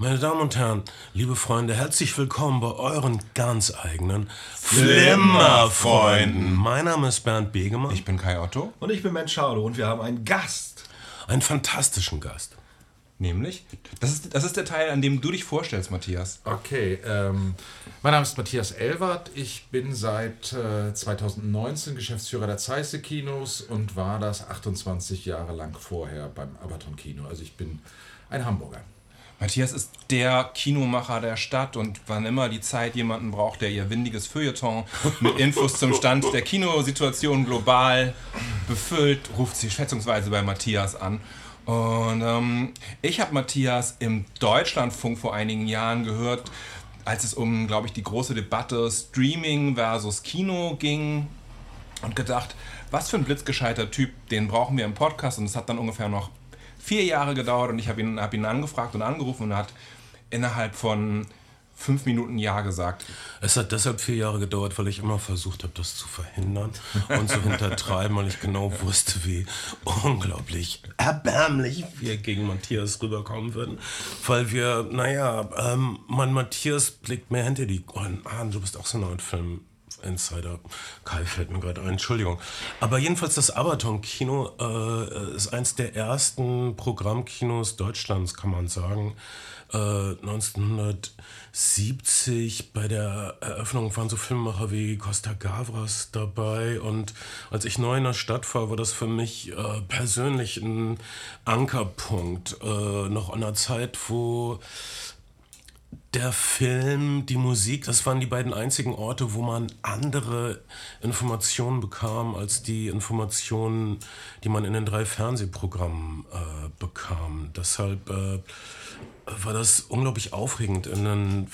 Meine Damen und Herren, liebe Freunde, herzlich willkommen bei euren ganz eigenen Flimmerfreunden. Mein Name ist Bernd Begemann. Ich bin Kai Otto. Und ich bin Mensch Schaudo und wir haben einen Gast. Einen fantastischen Gast. Nämlich? Das ist, das ist der Teil, an dem du dich vorstellst, Matthias. Okay, ähm, mein Name ist Matthias Elwert. Ich bin seit äh, 2019 Geschäftsführer der Zeisse Kinos und war das 28 Jahre lang vorher beim Abaton Kino. Also ich bin ein Hamburger. Matthias ist der Kinomacher der Stadt und wann immer die Zeit jemanden braucht, der ihr windiges Feuilleton mit Infos zum Stand der Kinosituation global befüllt, ruft sie schätzungsweise bei Matthias an. Und ähm, ich habe Matthias im Deutschlandfunk vor einigen Jahren gehört, als es um, glaube ich, die große Debatte Streaming versus Kino ging und gedacht, was für ein blitzgescheiter Typ, den brauchen wir im Podcast. Und es hat dann ungefähr noch vier Jahre gedauert und ich habe ihn, hab ihn angefragt und angerufen und er hat innerhalb von fünf Minuten Ja gesagt. Es hat deshalb vier Jahre gedauert, weil ich immer versucht habe, das zu verhindern und zu hintertreiben, weil ich genau wusste, wie unglaublich erbärmlich wir gegen Matthias rüberkommen würden. Weil wir, naja, ähm, mein Matthias blickt mehr hinter die Ohren. Ah, du bist auch so Art Film. Insider. Kai fällt mir gerade ein, Entschuldigung. Aber jedenfalls das Abaton-Kino äh, ist eins der ersten Programmkinos Deutschlands, kann man sagen. Äh, 1970 bei der Eröffnung waren so Filmemacher wie Costa Gavras dabei und als ich neu in der Stadt war, war das für mich äh, persönlich ein Ankerpunkt. Äh, noch an einer Zeit, wo der Film, die Musik, das waren die beiden einzigen Orte, wo man andere Informationen bekam als die Informationen, die man in den drei Fernsehprogrammen äh, bekam. Deshalb äh, war das unglaublich aufregend, in ein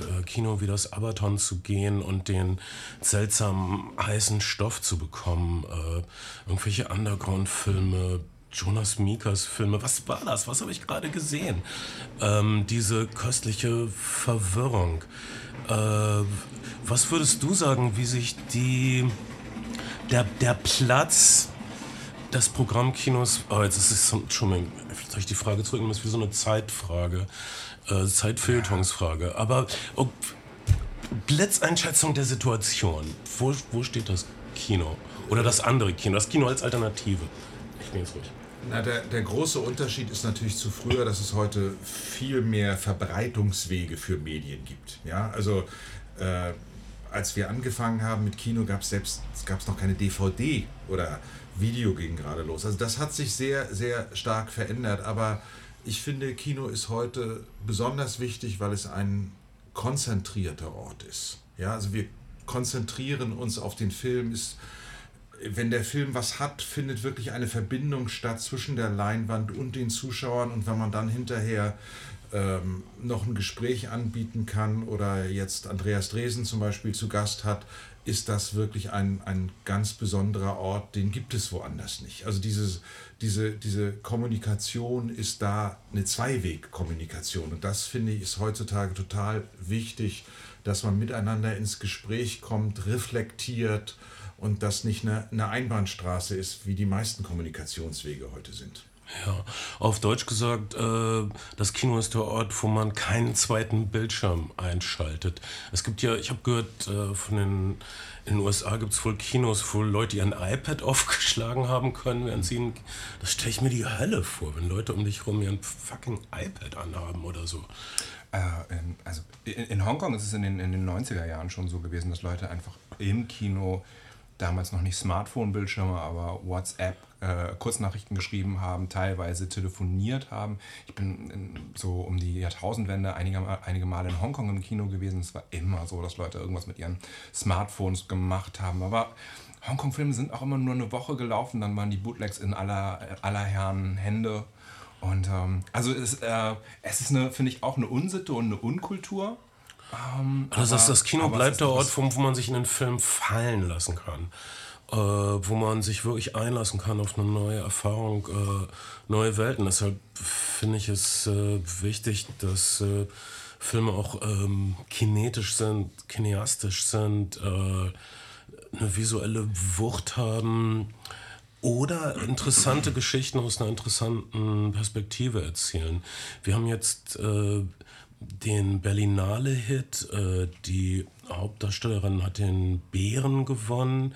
äh, Kino wie das Abaton zu gehen und den seltsamen heißen Stoff zu bekommen. Äh, irgendwelche Underground-Filme, Jonas Mikas Filme. Was war das? Was habe ich gerade gesehen? Ähm, diese köstliche Verwirrung. Äh, was würdest du sagen, wie sich die der, der Platz des Programmkinos. Oh, jetzt ist es schon mal. Soll ich die Frage zurücknehmen? Ist wie so eine Zeitfrage. Äh, Zeitfeuilletonsfrage. Aber oh, Blitzeinschätzung der Situation. Wo, wo steht das Kino? Oder das andere Kino? Das Kino als Alternative. Ich nehme es ruhig. Na, der, der große Unterschied ist natürlich zu früher, dass es heute viel mehr Verbreitungswege für Medien gibt. Ja, also äh, als wir angefangen haben mit Kino, gab es selbst gab's noch keine DVD oder Video ging gerade los. Also das hat sich sehr, sehr stark verändert. Aber ich finde, Kino ist heute besonders wichtig, weil es ein konzentrierter Ort ist. Ja, also wir konzentrieren uns auf den Film, ist wenn der Film was hat, findet wirklich eine Verbindung statt zwischen der Leinwand und den Zuschauern. Und wenn man dann hinterher ähm, noch ein Gespräch anbieten kann oder jetzt Andreas Dresen zum Beispiel zu Gast hat, ist das wirklich ein, ein ganz besonderer Ort, den gibt es woanders nicht. Also dieses, diese, diese Kommunikation ist da eine Zweiwegkommunikation. Und das finde ich ist heutzutage total wichtig, dass man miteinander ins Gespräch kommt, reflektiert, und das nicht eine, eine Einbahnstraße ist, wie die meisten Kommunikationswege heute sind. Ja, auf Deutsch gesagt, äh, das Kino ist der Ort, wo man keinen zweiten Bildschirm einschaltet. Es gibt ja, ich habe gehört, äh, von den, in den USA gibt es wohl Kinos, wo Leute ihren iPad aufgeschlagen haben können, während sie, ein, das stelle ich mir die Hölle vor, wenn Leute um dich rum ihren fucking iPad anhaben oder so. Äh, also in, in Hongkong ist es in den, in den 90er Jahren schon so gewesen, dass Leute einfach im Kino damals noch nicht Smartphone-Bildschirme, aber WhatsApp, äh, Kurznachrichten geschrieben haben, teilweise telefoniert haben. Ich bin in, so um die Jahrtausendwende einige, einige Male in Hongkong im Kino gewesen. Es war immer so, dass Leute irgendwas mit ihren Smartphones gemacht haben. Aber Hongkong-Filme sind auch immer nur eine Woche gelaufen, dann waren die Bootlegs in aller, aller Herren Hände. Und ähm, also es, äh, es ist, eine, finde ich, auch eine Unsitte und eine Unkultur. Ähm, also aber, das Kino bleibt der Ort, wo, wo, man sich in den Film fallen lassen kann. Äh, wo man sich wirklich einlassen kann auf eine neue Erfahrung, äh, neue Welten. Deshalb finde ich es äh, wichtig, dass äh, Filme auch ähm, kinetisch sind, kineastisch sind, äh, eine visuelle Wucht haben oder interessante Geschichten aus einer interessanten Perspektive erzählen. Wir haben jetzt äh, den Berlinale-Hit, äh, die Hauptdarstellerin hat den Bären gewonnen.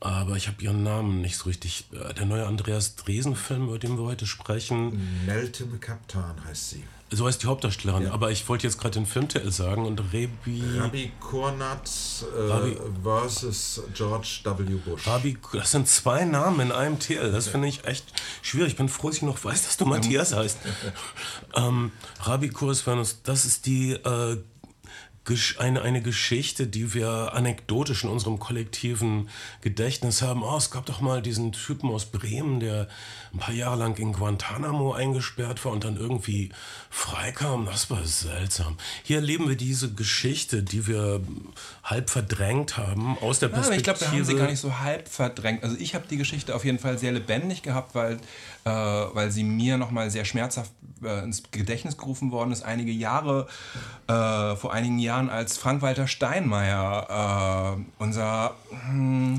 Aber ich habe ihren Namen nicht so richtig. Äh, der neue Andreas Dresen-Film, über den wir heute sprechen. Meltem Kaptan heißt sie. So heißt die Hauptdarstellerin. Ja. Aber ich wollte jetzt gerade den Filmtitel sagen und Rebi. Rabbi Kornat äh, Rabbi- versus George W. Bush. Rabi, das sind zwei Namen in einem Titel. Das finde ich echt schwierig. Ich bin froh, dass ich noch weiß, dass du Matthias heißt. ähm, Rabi Kursvanus, das ist die äh, eine, eine Geschichte, die wir anekdotisch in unserem kollektiven Gedächtnis haben. Oh, es gab doch mal diesen Typen aus Bremen, der ein paar Jahre lang in Guantanamo eingesperrt war und dann irgendwie freikam. Das war seltsam. Hier erleben wir diese Geschichte, die wir halb verdrängt haben aus der Ja, aber Perspektive. ich glaube, wir haben sie gar nicht so halb verdrängt. Also ich habe die Geschichte auf jeden Fall sehr lebendig gehabt, weil, äh, weil sie mir nochmal sehr schmerzhaft äh, ins Gedächtnis gerufen worden ist. Einige Jahre, äh, vor einigen Jahren, als Frank-Walter Steinmeier, äh, unser... Hm,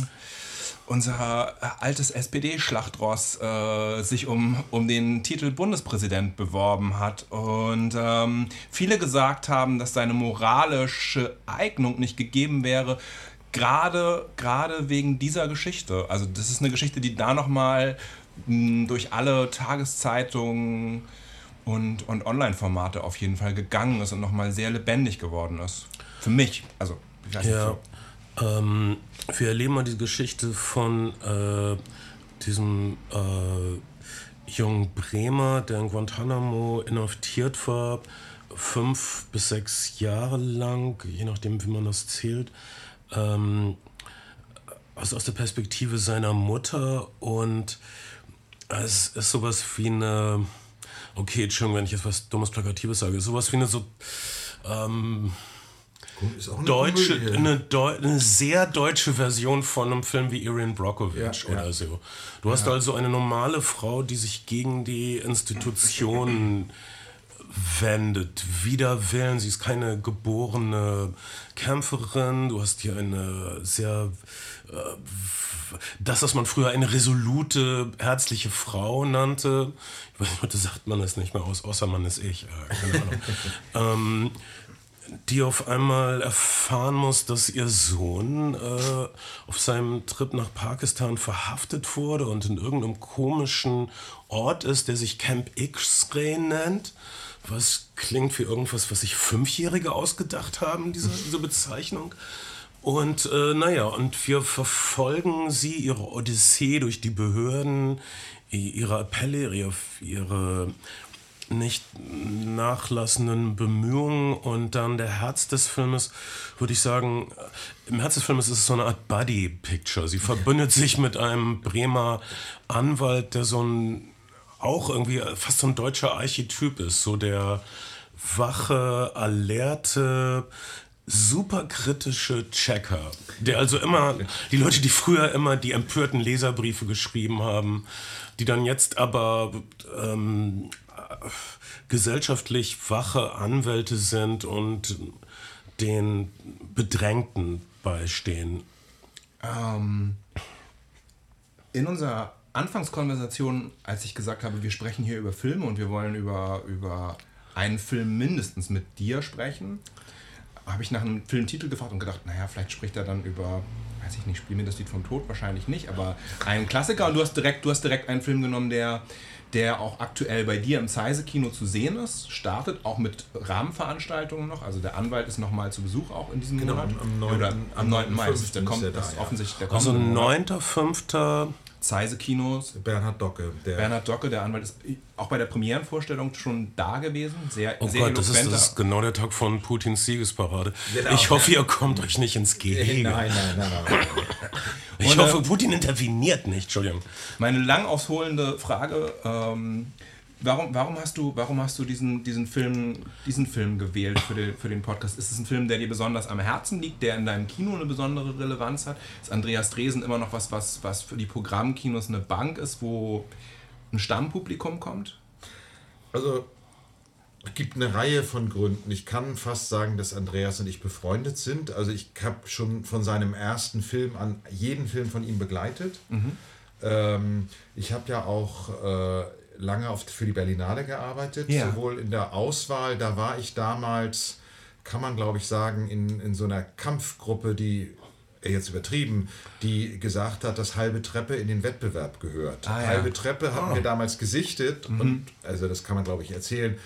unser äh, altes SPD-Schlachtross äh, sich um, um den Titel Bundespräsident beworben hat und ähm, viele gesagt haben, dass seine moralische Eignung nicht gegeben wäre, gerade gerade wegen dieser Geschichte. Also das ist eine Geschichte, die da nochmal durch alle Tageszeitungen und, und Online-Formate auf jeden Fall gegangen ist und nochmal sehr lebendig geworden ist. Für mich. Also, ich weiß nicht Ja, so. Ähm, wir erleben mal die Geschichte von äh, diesem äh, jungen Bremer, der in Guantanamo inhaftiert war, fünf bis sechs Jahre lang, je nachdem, wie man das zählt. Ähm, also aus der Perspektive seiner Mutter und es ist sowas wie eine, okay, Entschuldigung, wenn ich jetzt was Dummes Plakatives sage, sowas wie eine so ähm, eine deutsche, eine, Deu eine sehr deutsche Version von einem Film wie Erin Brockovich Ja, oder ja. so. Du hast also eine normale Frau, die sich gegen die Institutionen wendet, wider Willen. Sie ist keine geborene Kämpferin. Du hast hier eine sehr, äh, das, was man früher eine resolute, herzliche Frau nannte. Ich weiß nicht, heute sagt man das nicht mehr aus, außer man ist ich. Äh, keine Ahnung. ähm, die auf einmal erfahren muss, dass ihr Sohn äh, auf seinem Trip nach Pakistan verhaftet wurde und in irgendeinem komischen Ort ist, der sich Camp X-Ray nennt. Was klingt wie irgendwas, was sich Fünfjährige ausgedacht haben, diese, diese Bezeichnung. Und äh, naja, und wir verfolgen sie, ihre Odyssee durch die Behörden, ihre Appelle, ihre, ihre nicht nachlassenden Bemühungen und dann der Herz des Filmes, würde ich sagen, im Herz des Filmes ist es so eine Art Buddy-Picture. Sie verbündet sich mit einem Bremer Anwalt, der so ein auch irgendwie fast so ein deutscher Archetyp ist, so der wache, alerte, superkritische Checker, der also immer, die Leute, die früher immer die empörten Leserbriefe geschrieben haben, die dann jetzt aber ähm, äh, gesellschaftlich wache Anwälte sind und den Bedrängten beistehen. Ähm, in unserer Anfangskonversation, als ich gesagt habe, wir sprechen hier über Filme und wir wollen über, über einen Film mindestens mit dir sprechen, habe ich nach einem Filmtitel gefragt und gedacht, naja, vielleicht spricht er dann über, weiß ich nicht, Spiel mir das Lied vom Tod, wahrscheinlich nicht, aber einen Klassiker. Und du hast direkt, du hast direkt einen Film genommen, der, der auch aktuell bei dir im Zeise-Kino zu sehen ist, startet auch mit Rahmenveranstaltungen noch. Also der Anwalt ist nochmal zu Besuch auch in diesem genau, Monat. Am 9. Oder am 9. Mai. Der kommt, da, das ja. offensichtlich, der kommt also 9.5. Zeise Kinos. Bernhard Docke. Der Bernhard Docke, der Anwalt, ist auch bei der Premierenvorstellung schon da gewesen. Sehr, oh sehr Gott, das ist, das ist, genau der Tag von Putins Siegesparade. Genau. Ich hoffe, ihr kommt euch nicht ins Gehege. Äh, nein, nein, nein. nein, nein. ich Und, hoffe, äh, Putin interveniert nicht. Entschuldigung. Meine lang ausholende Frage. Ähm, warum, warum hast du, warum hast du diesen, diesen, Film, diesen Film gewählt für den, für den Podcast? Ist es ein Film, der dir besonders am Herzen liegt, der in deinem Kino eine besondere Relevanz hat? Ist Andreas Dresen immer noch was, was, was für die Programmkinos eine Bank ist, wo ein Stammpublikum kommt? Also, es gibt eine Reihe von Gründen. Ich kann fast sagen, dass Andreas und ich befreundet sind. Also, ich habe schon von seinem ersten Film an jeden Film von ihm begleitet. Ähm, ich habe ja auch äh, lange auf, für die Berlinale gearbeitet, Ja. sowohl in der Auswahl, da war ich damals, kann man glaube ich sagen, in, in so einer Kampfgruppe, die äh, jetzt übertrieben, die gesagt hat, dass halbe Treppe in den Wettbewerb gehört. Ah, ja. halbe Treppe haben wir damals gesichtet und also das kann man glaube ich erzählen.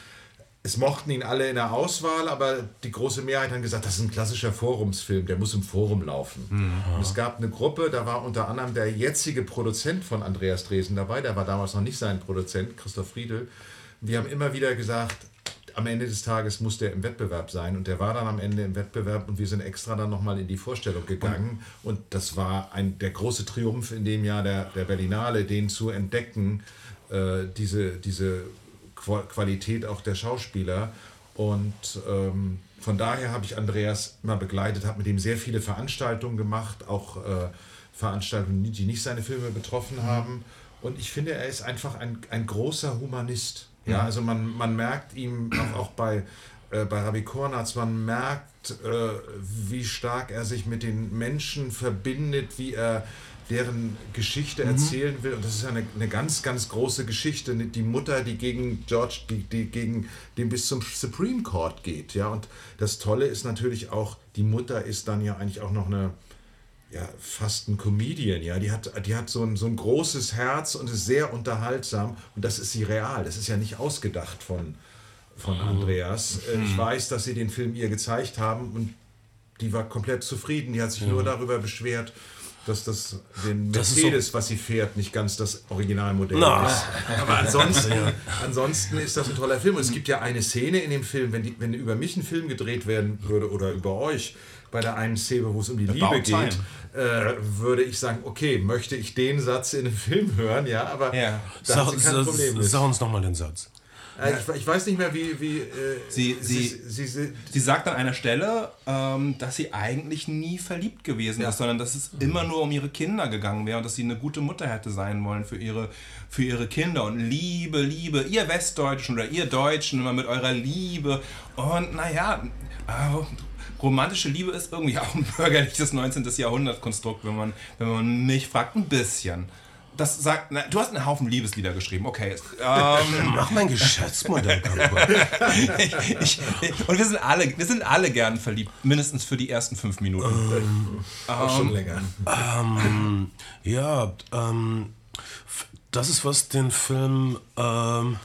Es mochten ihn alle in der Auswahl, aber die große Mehrheit hat gesagt, das ist ein klassischer Forumsfilm, der muss im Forum laufen. Und es gab eine Gruppe, da war unter anderem der jetzige Produzent von Andreas Dresen dabei, der war damals noch nicht sein Produzent, Christoph Friedel. Wir haben immer wieder gesagt, am Ende des Tages muss der im Wettbewerb sein und der war dann am Ende im Wettbewerb und wir sind extra dann nochmal in die Vorstellung gegangen und das war ein, der große Triumph in dem Jahr der, der Berlinale, den zu entdecken, äh, diese, diese Qualität auch der Schauspieler und ähm, von daher habe ich Andreas immer begleitet, habe mit ihm sehr viele Veranstaltungen gemacht, auch äh, Veranstaltungen, die nicht seine Filme betroffen haben. Und ich finde, er ist einfach ein, ein großer Humanist. Ja, also man, man merkt ihm auch, auch bei, äh, bei Rabbi Kornatz, man merkt, äh, wie stark er sich mit den Menschen verbindet, wie er deren Geschichte erzählen will. Und das ist ja eine, eine ganz, ganz große Geschichte. Die Mutter, die gegen George, die, die gegen den bis zum Supreme Court geht. Ja, und das Tolle ist natürlich auch, die Mutter ist dann ja eigentlich auch noch eine, ja, fast ein Comedian, ja. Die hat, die hat so ein, so ein großes Herz und ist sehr unterhaltsam. Und das ist sie real. Das ist ja nicht ausgedacht von, von Andreas. Äh, Ich weiß, dass sie den Film ihr gezeigt haben und die war komplett zufrieden. Die hat sich nur darüber beschwert, dass das den ist so- Mercedes, was sie fährt, nicht ganz das Originalmodell Na. ist. Aber ansonsten, ansonsten ist das ein toller Film. Und es gibt ja eine Szene in dem Film, wenn, die, wenn über mich ein Film gedreht werden würde oder über euch, bei der einen Szene, wo es um die Liebe About geht, äh, würde ich sagen, okay, möchte ich den Satz in einem Film hören, ja, aber Ja. da hat Sag, sie kein Problem sag, mit. sag uns nochmal den Satz. Äh, ich, ich weiß nicht mehr, wie, wie äh, Sie- sie- sie, sie, Sie sagt an einer Stelle, ähm, dass sie eigentlich nie verliebt gewesen ist, sondern dass es immer nur um ihre Kinder gegangen wäre und dass sie eine gute Mutter hätte sein wollen für ihre, für ihre Kinder. Und Liebe, Liebe, ihr Westdeutschen oder ihr Deutschen immer mit eurer Liebe. Und naja, äh, romantische Liebe ist irgendwie auch ein bürgerliches 19. Jahrhundert-Konstrukt, wenn man, wenn man mich fragt, ein bisschen. Das sagt, na, du hast einen Haufen Liebeslieder geschrieben, okay. Ähm, Mach mein Geschäftsmodell ich, und wir sind alle, wir sind alle gern verliebt, mindestens für die ersten fünf Minuten. auch schon länger. ähm, ja, ähm, das ist, was den Film ähm,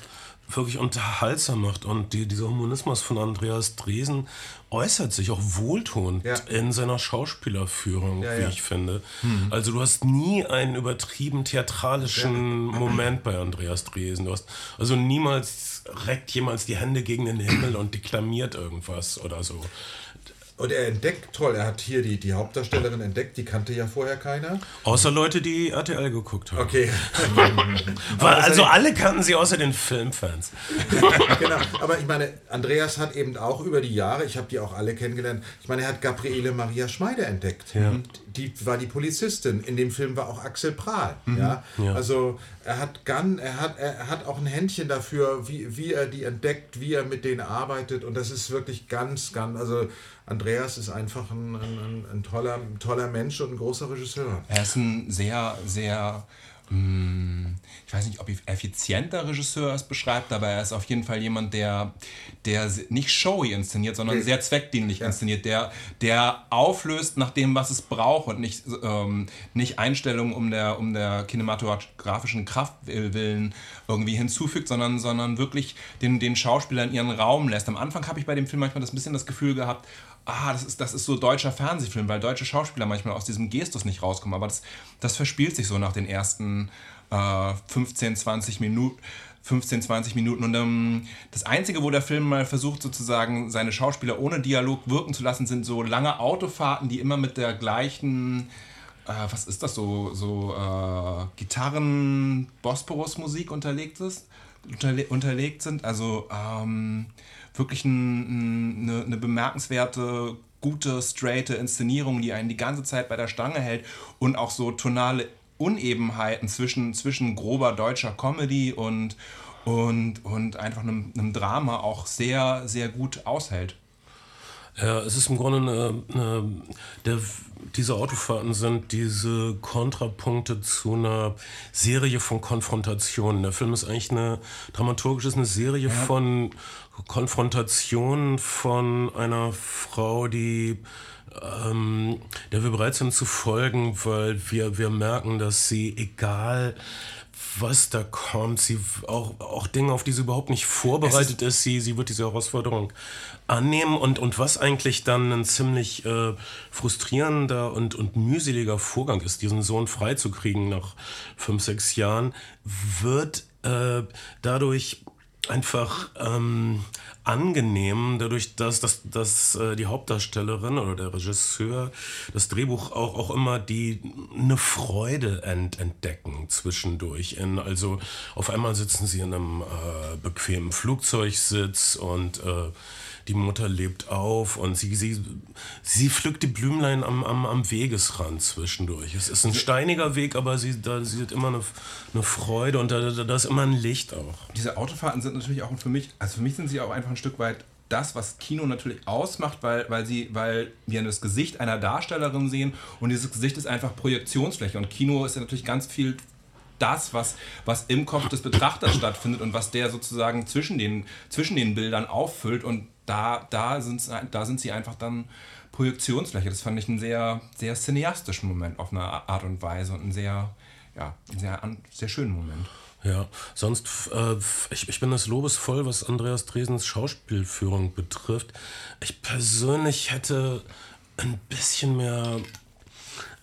wirklich unterhaltsam macht. Und die, dieser Humanismus von Andreas Dresen äußert sich auch wohltuend Ja. in seiner Schauspielerführung, Ja, wie ja. ich finde. Also du hast nie einen übertrieben theatralischen Moment bei Andreas Dresen. Du hast also niemals reckt jemals die Hände gegen den Himmel und deklamiert irgendwas oder so. Und er entdeckt, toll, er hat hier die, die Hauptdarstellerin entdeckt, die kannte ja vorher keiner. Außer Leute, die RTL geguckt haben. Okay. Also alle kannten sie außer den Filmfans. genau. Aber ich meine, Andreas hat eben auch über die Jahre, ich habe die auch alle kennengelernt, ich meine, er hat Gabriele Maria Schmeider entdeckt. Und Die war die Polizistin. In dem Film war auch Axel Prahl. Ja? Ja. Also er hat Gun, er hat, er hat auch ein Händchen dafür, wie, wie er die entdeckt, wie er mit denen arbeitet. Und das ist wirklich ganz, ganz, also Andreas ist einfach ein, ein, ein, ein toller, toller Mensch und ein großer Regisseur. Er ist ein sehr, sehr, ich weiß nicht, ob effizienter Regisseur es beschreibt, aber er ist auf jeden Fall jemand, der, der nicht showy inszeniert, sondern sehr zweckdienlich inszeniert, der, der auflöst nach dem, was es braucht und nicht, ähm, nicht Einstellungen um der, um der kinematografischen Kraft willen irgendwie hinzufügt, sondern, sondern wirklich den, den Schauspielern ihren Raum lässt. Am Anfang habe ich bei dem Film manchmal das bisschen das Gefühl gehabt, ah, das ist, das ist so deutscher Fernsehfilm, weil deutsche Schauspieler manchmal aus diesem Gestus nicht rauskommen. Aber das, das verspielt sich so nach den ersten äh, 15, 20 Minuten. 15, 20 Minuten. Und ähm, das Einzige, wo der Film mal versucht, sozusagen seine Schauspieler ohne Dialog wirken zu lassen, sind so lange Autofahrten, die immer mit der gleichen, äh, was ist das, so, so äh, Gitarren-Bosporus-Musik unterlegt unterle unterlegt sind. Also ähm, wirklich ein, ein, eine, eine bemerkenswerte, gute, straighte Inszenierung, die einen die ganze Zeit bei der Stange hält und auch so tonale Unebenheiten zwischen, zwischen grober deutscher Comedy und, und, und einfach einem, einem Drama auch sehr, sehr gut aushält. Ja, es ist im Grunde eine, eine der, diese Autofahrten sind diese Kontrapunkte zu einer Serie von Konfrontationen. Der Film ist eigentlich eine dramaturgisch ist eine Serie ja. von Konfrontationen von einer Frau, die ähm, der wir bereit sind zu folgen, weil wir, wir merken, dass sie, egal was da kommt, sie auch, auch Dinge, auf die sie überhaupt nicht vorbereitet ist, ist, sie, sie wird diese Herausforderung annehmen. Und, und was eigentlich dann ein ziemlich äh, frustrierender und, und mühseliger Vorgang ist, diesen Sohn freizukriegen nach fünf, sechs Jahren, wird äh, dadurch einfach ähm, angenehm, dadurch, dass, dass, dass äh, die Hauptdarstellerin oder der Regisseur das Drehbuch auch, auch immer die eine Freude ent, entdecken zwischendurch. In, also auf einmal sitzen sie in einem äh, bequemen Flugzeugsitz und äh, die Mutter lebt auf und sie, sie, sie pflückt die Blümlein am, am, am Wegesrand zwischendurch. Es ist ein steiniger Weg, aber sie, da, sie hat immer eine, eine Freude und da, da, da ist immer ein Licht auch. Diese Autofahrten sind natürlich auch für mich, also für mich sind sie auch einfach ein Stück weit das, was Kino natürlich ausmacht, weil, weil, sie, weil wir das Gesicht einer Darstellerin sehen und dieses Gesicht ist einfach Projektionsfläche und Kino ist ja natürlich ganz viel das, was, was im Kopf des Betrachters stattfindet und was der sozusagen zwischen den, zwischen den Bildern auffüllt und da, da, da sind sie einfach dann Projektionsfläche. Das fand ich einen sehr, sehr cineastischen Moment auf eine Art und Weise und einen sehr, ja, einen sehr, sehr schönen Moment. Ja, sonst, äh, ich, ich bin das lobesvoll, was Andreas Dresens Schauspielführung betrifft. Ich persönlich hätte ein bisschen mehr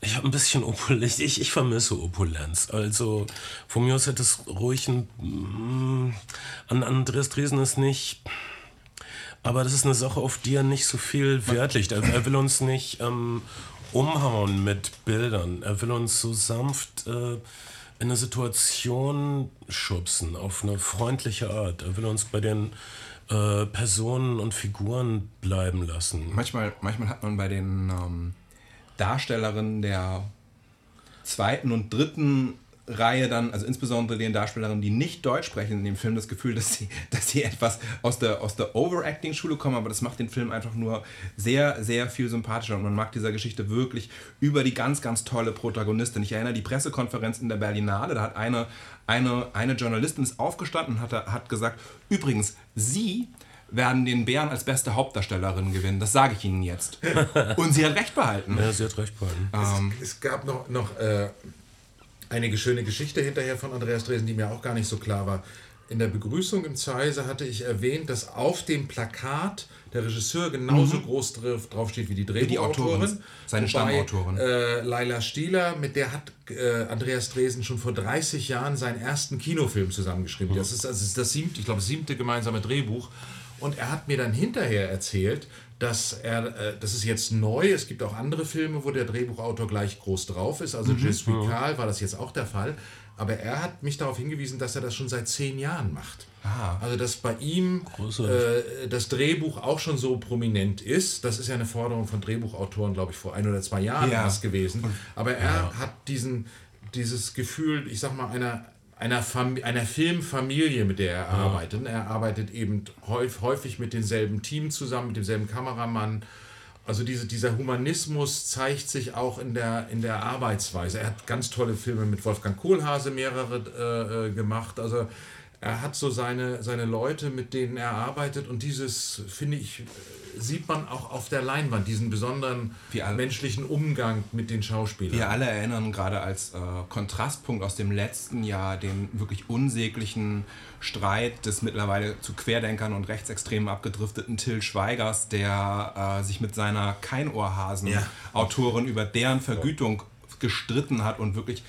ich habe ein bisschen Opulenz. Ich, ich vermisse Opulenz. Also von mir aus hätte es ruhig ein. Mm, an Andreas Dresen ist nicht. Aber das ist eine Sache, auf die er nicht so viel Wert legt. Er, er will uns nicht ähm, umhauen mit Bildern. Er will uns so sanft äh, in eine Situation schubsen, auf eine freundliche Art. Er will uns bei den äh, Personen und Figuren bleiben lassen. Manchmal, manchmal hat man bei den ähm, Darstellerinnen der zweiten und dritten Reihe dann, also insbesondere den Darstellerinnen, die nicht Deutsch sprechen in dem Film, das Gefühl, dass sie, dass sie etwas aus der, aus der Overacting-Schule kommen, aber das macht den Film einfach nur sehr, sehr viel sympathischer und man mag dieser Geschichte wirklich über die ganz, ganz tolle Protagonistin. Ich erinnere die Pressekonferenz in der Berlinale, da hat eine, eine, eine Journalistin ist aufgestanden und hat, hat gesagt, übrigens, sie werden den Bären als beste Hauptdarstellerin gewinnen. Das sage ich Ihnen jetzt. Und sie hat recht behalten. Ja, sie hat recht behalten. Ähm, es, es, gab noch, noch äh, einige schöne Geschichte hinterher von Andreas Dresen, die mir auch gar nicht so klar war. In der Begrüßung im Zeise hatte ich erwähnt, dass auf dem Plakat der Regisseur genauso mhm. groß draufsteht wie die Drehbuchautorin. Seine Stammautorin. Äh, Laila Stieler, mit der hat äh, Andreas Dresen schon vor 30 Jahren seinen ersten Kinofilm zusammengeschrieben. Mhm. Das, ist, das ist das siebte, ich glaube, siebte gemeinsame Drehbuch. Und er hat mir dann hinterher erzählt, dass er, äh, das ist jetzt neu, es gibt auch andere Filme, wo der Drehbuchautor gleich groß drauf ist, also mhm. Je suis war das jetzt auch der Fall, aber er hat mich darauf hingewiesen, dass er das schon seit zehn Jahren macht. Aha. Also dass bei ihm äh, das Drehbuch auch schon so prominent ist, das ist ja eine Forderung von Drehbuchautoren, glaube ich, vor ein oder zwei Jahren ja. gewesen, aber er ja. hat diesen, dieses Gefühl, ich sag mal, einer einer, Fam einer Filmfamilie, mit der er ja. arbeitet. Er arbeitet eben häufig mit demselben Team zusammen, mit demselben Kameramann. Also diese, dieser Humanismus zeigt sich auch in der, in der Arbeitsweise. Er hat ganz tolle Filme mit Wolfgang Kohlhase mehrere äh, äh gemacht. Also er hat so seine, seine Leute, mit denen er arbeitet und dieses, finde ich, sieht man auch auf der Leinwand, diesen besonderen alle, menschlichen Umgang mit den Schauspielern. Wir alle erinnern gerade als äh, Kontrastpunkt aus dem letzten Jahr den wirklich unsäglichen Streit des mittlerweile zu Querdenkern und Rechtsextremen abgedrifteten Till Schweigers, der äh, sich mit seiner Keinohrhasen-Autorin ja. über deren Vergütung gestritten hat und wirklich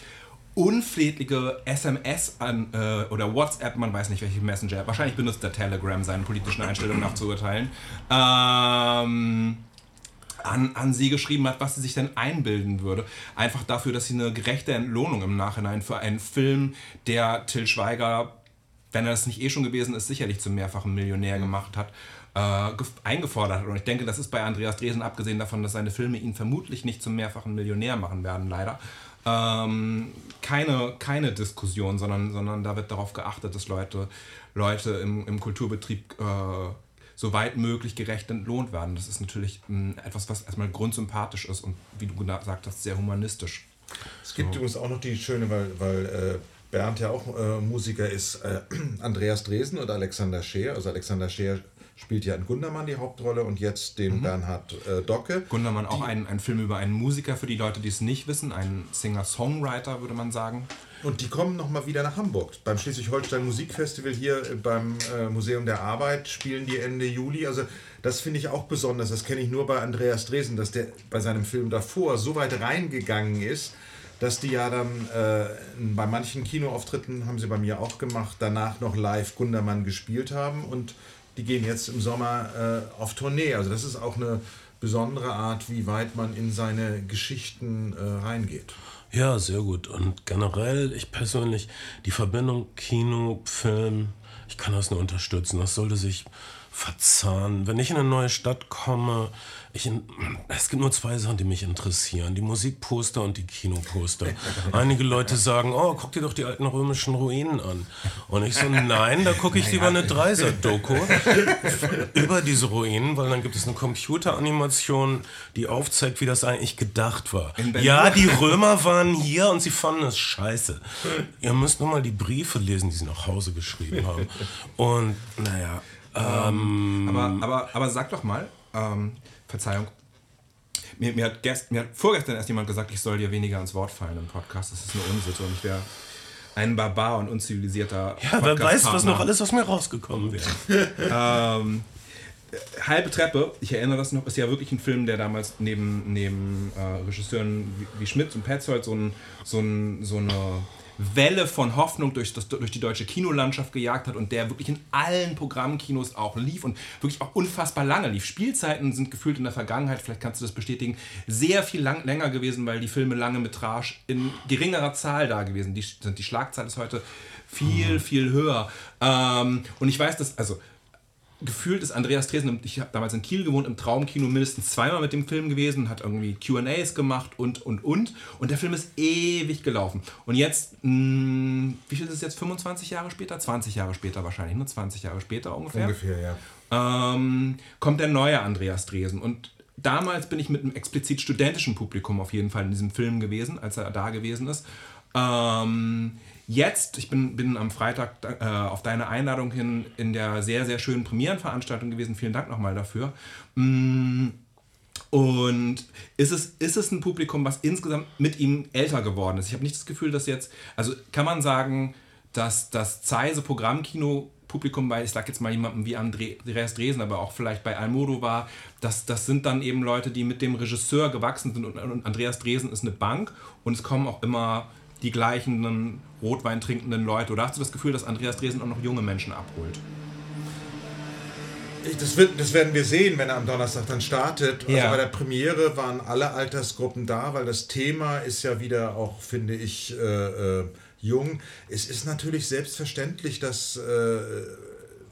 unflätige SMS an, äh, oder WhatsApp, man weiß nicht welche Messenger, wahrscheinlich benutzt der Telegram seinen politischen Einstellungen nach zu urteilen, ähm, an, an sie geschrieben hat, was sie sich denn einbilden würde. Einfach dafür, dass sie eine gerechte Entlohnung im Nachhinein für einen Film, der Till Schweiger, wenn er das nicht eh schon gewesen ist, sicherlich zum mehrfachen Millionär gemacht hat, äh, eingefordert hat. Und ich denke, das ist bei Andreas Dresen, abgesehen davon, dass seine Filme ihn vermutlich nicht zum mehrfachen Millionär machen werden, leider, ähm, keine, keine Diskussion, sondern, sondern da wird darauf geachtet, dass Leute, Leute im, im Kulturbetrieb äh, so weit möglich gerecht entlohnt werden. Das ist natürlich mh, etwas, was erstmal grundsympathisch ist und wie du gesagt hast, sehr humanistisch. Es gibt so. übrigens auch noch die schöne, weil, weil äh, Bernd ja auch äh, Musiker ist, äh, Andreas Dresen und Alexander Scheer. Also Alexander Scheer spielt ja in Gundermann die Hauptrolle und jetzt den mhm. Bernhard äh, Docke. Gundermann auch ein, ein Film über einen Musiker, für die Leute, die es nicht wissen, ein Singer-Songwriter, würde man sagen. Und die kommen nochmal wieder nach Hamburg. Beim Schleswig-Holstein Musikfestival hier äh, beim äh, Museum der Arbeit spielen die Ende Juli. Also das finde ich auch besonders. Das kenne ich nur bei Andreas Dresen, dass der bei seinem Film davor so weit reingegangen ist, dass die ja dann äh, bei manchen Kinoauftritten, haben sie bei mir auch gemacht, danach noch live Gundermann gespielt haben und die gehen jetzt im Sommer äh, auf Tournee. Also das ist auch eine besondere Art, wie weit man in seine Geschichten äh, reingeht. Ja, sehr gut. Und generell, ich persönlich, die Verbindung Kino, Film, ich kann das nur unterstützen. Das sollte sich verzahnen. Wenn ich in eine neue Stadt komme, ich, es gibt nur zwei Sachen, die mich interessieren. Die Musikposter und die Kinoposter. Einige Leute sagen, oh, guck dir doch die alten römischen Ruinen an. Und ich so, nein, da gucke ich lieber eine Dreiser-Doku über diese Ruinen, weil dann gibt es eine Computeranimation, die aufzeigt, wie das eigentlich gedacht war. Ja, die Römer waren hier und sie fanden es scheiße. Ihr müsst nur mal die Briefe lesen, die sie nach Hause geschrieben haben. Und naja, ähm, aber, aber, aber sag doch mal, ähm, Verzeihung, mir, mir, hat gest, mir hat vorgestern erst jemand gesagt, ich soll dir weniger ans Wort fallen im Podcast. Das ist eine Unsitte und ich wäre ein Barbar und unzivilisierter. Ja, wer weiß, was noch alles aus mir rausgekommen wäre. ähm, Halbe Treppe, ich erinnere das noch, ist ja wirklich ein Film, der damals neben, neben äh, Regisseuren wie, wie Schmidt und Petzold so, ein, so, ein, so eine Welle von Hoffnung durch, das, durch die deutsche Kinolandschaft gejagt hat und der wirklich in allen Programmkinos auch lief und wirklich auch unfassbar lange lief. Spielzeiten sind gefühlt in der Vergangenheit, vielleicht kannst du das bestätigen, sehr viel lang, länger gewesen, weil die Filme lange Metrage in geringerer Zahl da gewesen. Die, die Schlagzahl ist heute viel, mhm. viel höher. Ähm, und ich weiß, dass, also gefühlt ist Andreas Dresen, ich habe damals in Kiel gewohnt, im Traumkino mindestens zweimal mit dem Film gewesen, hat irgendwie QAs gemacht und, und, und. Und der Film ist ewig gelaufen. Und jetzt, mh, hm, wie viel ist es jetzt? 25 Jahre später? 20 Jahre später wahrscheinlich, nur 20 Jahre später ungefähr. Ungefähr, ja. Ähm, kommt der neue Andreas Dresen. Und damals bin ich mit einem explizit studentischen Publikum auf jeden Fall in diesem Film gewesen, als er da gewesen ist. Ähm, Jetzt, ich bin, bin am Freitag äh, auf deine Einladung hin in der sehr, sehr schönen Premierenveranstaltung gewesen. Vielen Dank nochmal dafür. Mm. Und ist es, ist es ein Publikum, was insgesamt mit ihm älter geworden ist? Ich habe nicht das Gefühl, dass jetzt, also kann man sagen, dass das Zeise Programmkino Publikum bei, ich sag jetzt mal jemandem wie Andreas Dresen, aber auch vielleicht bei Almodovar, das, das sind dann eben Leute, die mit dem Regisseur gewachsen sind und, und Andreas Dresen ist eine Bank und es kommen auch immer die gleichen Rotwein trinkenden Leute? Oder hast du das Gefühl, dass Andreas Dresen auch noch junge Menschen abholt? Das, wird, das werden wir sehen, wenn er am Donnerstag dann startet. Also ja. bei der Premiere waren alle Altersgruppen da, weil das Thema ist ja wieder auch, finde ich, äh, äh, jung. Es ist natürlich selbstverständlich, dass äh,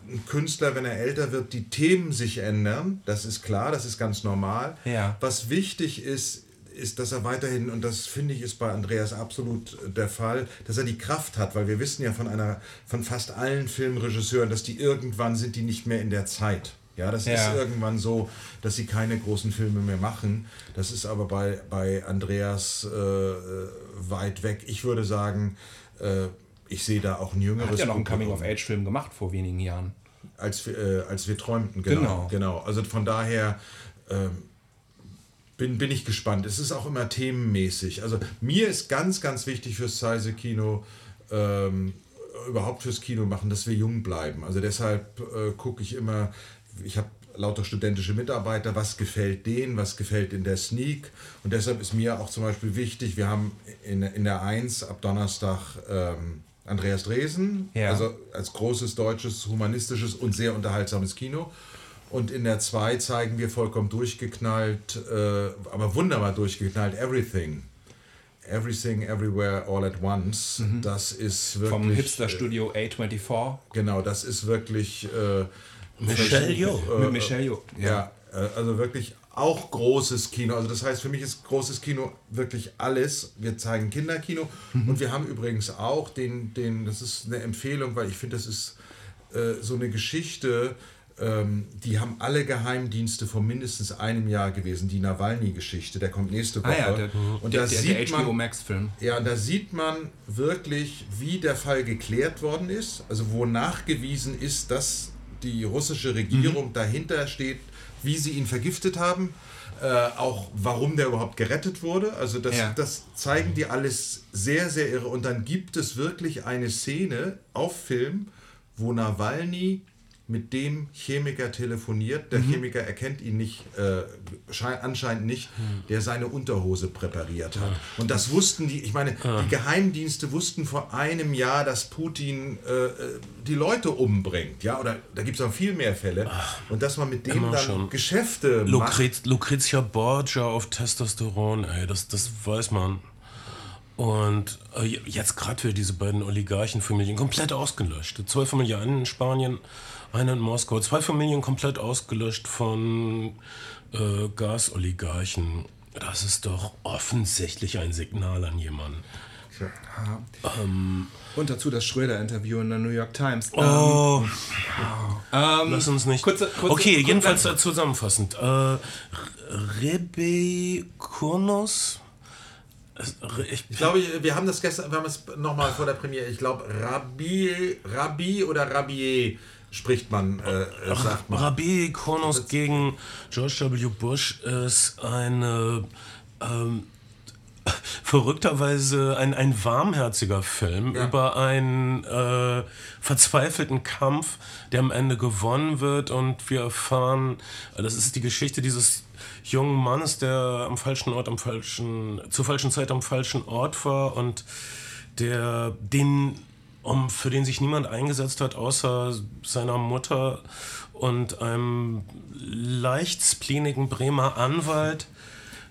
ein Künstler, wenn er älter wird, die Themen sich ändern. Das ist klar, das ist ganz normal. Ja. Was wichtig ist, ist, dass er weiterhin, und das finde ich ist bei Andreas absolut der Fall, dass er die Kraft hat, weil wir wissen ja von einer, von fast allen Filmregisseuren, dass die irgendwann sind die nicht mehr in der Zeit. Ja, das ja. ist irgendwann so, dass sie keine großen Filme mehr machen. Das ist aber bei, bei Andreas äh, weit weg. Ich würde sagen, äh, ich sehe da auch ein jüngeres. Er hat ja noch einen Coming-of-Age-Film gemacht vor wenigen Jahren. Als, äh, als wir träumten, genau. Genau. genau. Also von daher. Ähm, bin, bin ich gespannt. Es ist auch immer themenmäßig. Also mir ist ganz, ganz wichtig fürs Zeise-Kino, ähm, überhaupt fürs Kino machen, dass wir jung bleiben. Also deshalb äh, gucke ich immer, ich habe lauter studentische Mitarbeiter, was gefällt denen, was gefällt in der Sneak. Und deshalb ist mir auch zum Beispiel wichtig, wir haben in, in der 1 ab Donnerstag ähm, Andreas Dresen, ja. also als großes deutsches, humanistisches und sehr unterhaltsames Kino. Und in der 2 zeigen wir vollkommen durchgeknallt, äh, aber wunderbar durchgeknallt, Everything. Everything, Everywhere, All at Once. Mhm. Das ist wirklich. Vom Hipster-Studio A24. Genau, das ist wirklich. Äh, Michelle Yeoh. Äh, Mit Michelle Yeoh. Ja, ja äh, also wirklich auch großes Kino. Also das heißt, für mich ist großes Kino wirklich alles. Wir zeigen Kinderkino mhm. und wir haben übrigens auch den, den, das ist eine Empfehlung, weil ich finde, das ist äh, so eine Geschichte, ähm, die haben alle Geheimdienste von mindestens einem Jahr gewesen. Die Nawalny-Geschichte, der kommt nächste Woche. Ah ja, der, und der, da der, sieht der HBO man, Max-Film. ja, und da sieht man wirklich, wie der Fall geklärt worden ist. Also wo nachgewiesen ist, dass die russische Regierung dahinter steht, wie sie ihn vergiftet haben. Äh, auch warum der überhaupt gerettet wurde. Also das, Ja. das zeigen die alles sehr, sehr irre. Und dann gibt es wirklich eine Szene auf Film, wo Nawalny mit dem Chemiker telefoniert. Der Chemiker erkennt ihn nicht, äh, schei- anscheinend nicht, der seine Unterhose präpariert hat. Und das wussten die, ich meine, die Geheimdienste wussten vor einem Jahr, dass Putin äh, äh, die Leute umbringt. Ja, oder da gibt es noch viel mehr Fälle. Und dass man mit dem dann schon. Geschäfte macht. Lucrez, Lucrezia Borgia auf Testosteron, ey, das, das weiß man. Und äh, jetzt gerade für diese beiden Oligarchenfamilien komplett ausgelöscht. Zwei Familien, in Spanien, in Moskau. Zwei Familien komplett ausgelöscht von äh, Gasoligarchen. Das ist doch offensichtlich ein Signal an jemanden. Und dazu das Schröder-Interview in der New York Times. Oh, Ähm, lass uns nicht. kurze- kurze- okay, kurze- jedenfalls zusammenfassend. Äh, Rebe Re- Ich, Ich glaube, wir haben das gestern, wir haben es nochmal vor der Premiere, ich glaube, Rabbi, Rabbi oder Rabier spricht man, äh, äh, sagt man. Rabbi Kronos gegen George W. Bush ist eine ähm, verrückterweise ein, ein warmherziger Film Ja. über einen äh, verzweifelten Kampf, der am Ende gewonnen wird und wir erfahren, äh, das ist die Geschichte dieses jungen Mannes, der am falschen Ort, am falschen, zur falschen Zeit am falschen Ort war und der den um, für den sich niemand eingesetzt hat, außer seiner Mutter und einem leicht spleenigen Bremer Anwalt.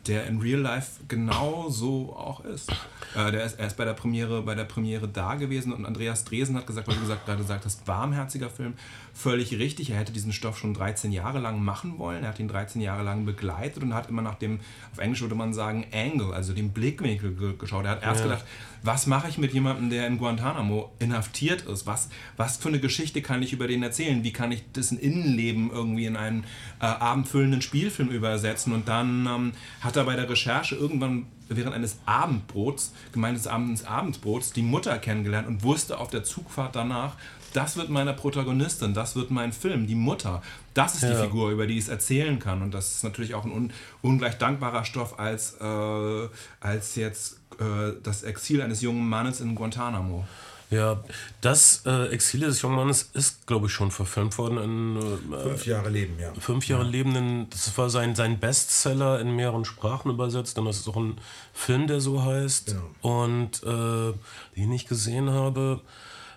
Der in Real Life genau so auch ist. Äh, der ist erst bei der Premiere, bei der Premiere da gewesen und Andreas Dresen hat gesagt, weil du gesagt, gerade gesagt hast, warmherziger Film, völlig richtig. Er hätte diesen Stoff schon 13 Jahre lang machen wollen. Er hat ihn 13 Jahre lang begleitet und hat immer nach dem, auf Englisch würde man sagen, Angle, also dem Blickwinkel ge geschaut. Er hat erst gedacht, was mache ich mit jemandem, der in Guantanamo inhaftiert ist? Was, was für eine Geschichte kann ich über den erzählen? Wie kann ich dessen Innenleben irgendwie in einen äh, abendfüllenden Spielfilm übersetzen? Und dann ähm, hat er bei der Recherche irgendwann während eines Abendbrots, gemeines Abends Abendbrots, die Mutter kennengelernt und wusste auf der Zugfahrt danach, das wird meine Protagonistin, das wird mein Film, die Mutter. Das ist die Ja. Figur, über die ich es erzählen kann. Und das ist natürlich auch ein un ungleich dankbarer Stoff als, äh, als jetzt äh, das Exil eines jungen Mannes in Guantanamo. Ja, das äh, Exil des jungen Mannes ist, glaube ich, schon verfilmt worden in äh, Fünf Jahre Leben, ja. fünf Jahre Lebenden. Das war sein, sein Bestseller in mehreren Sprachen übersetzt. Und das ist auch ein Film, der so heißt. Genau. Und äh, den ich gesehen habe,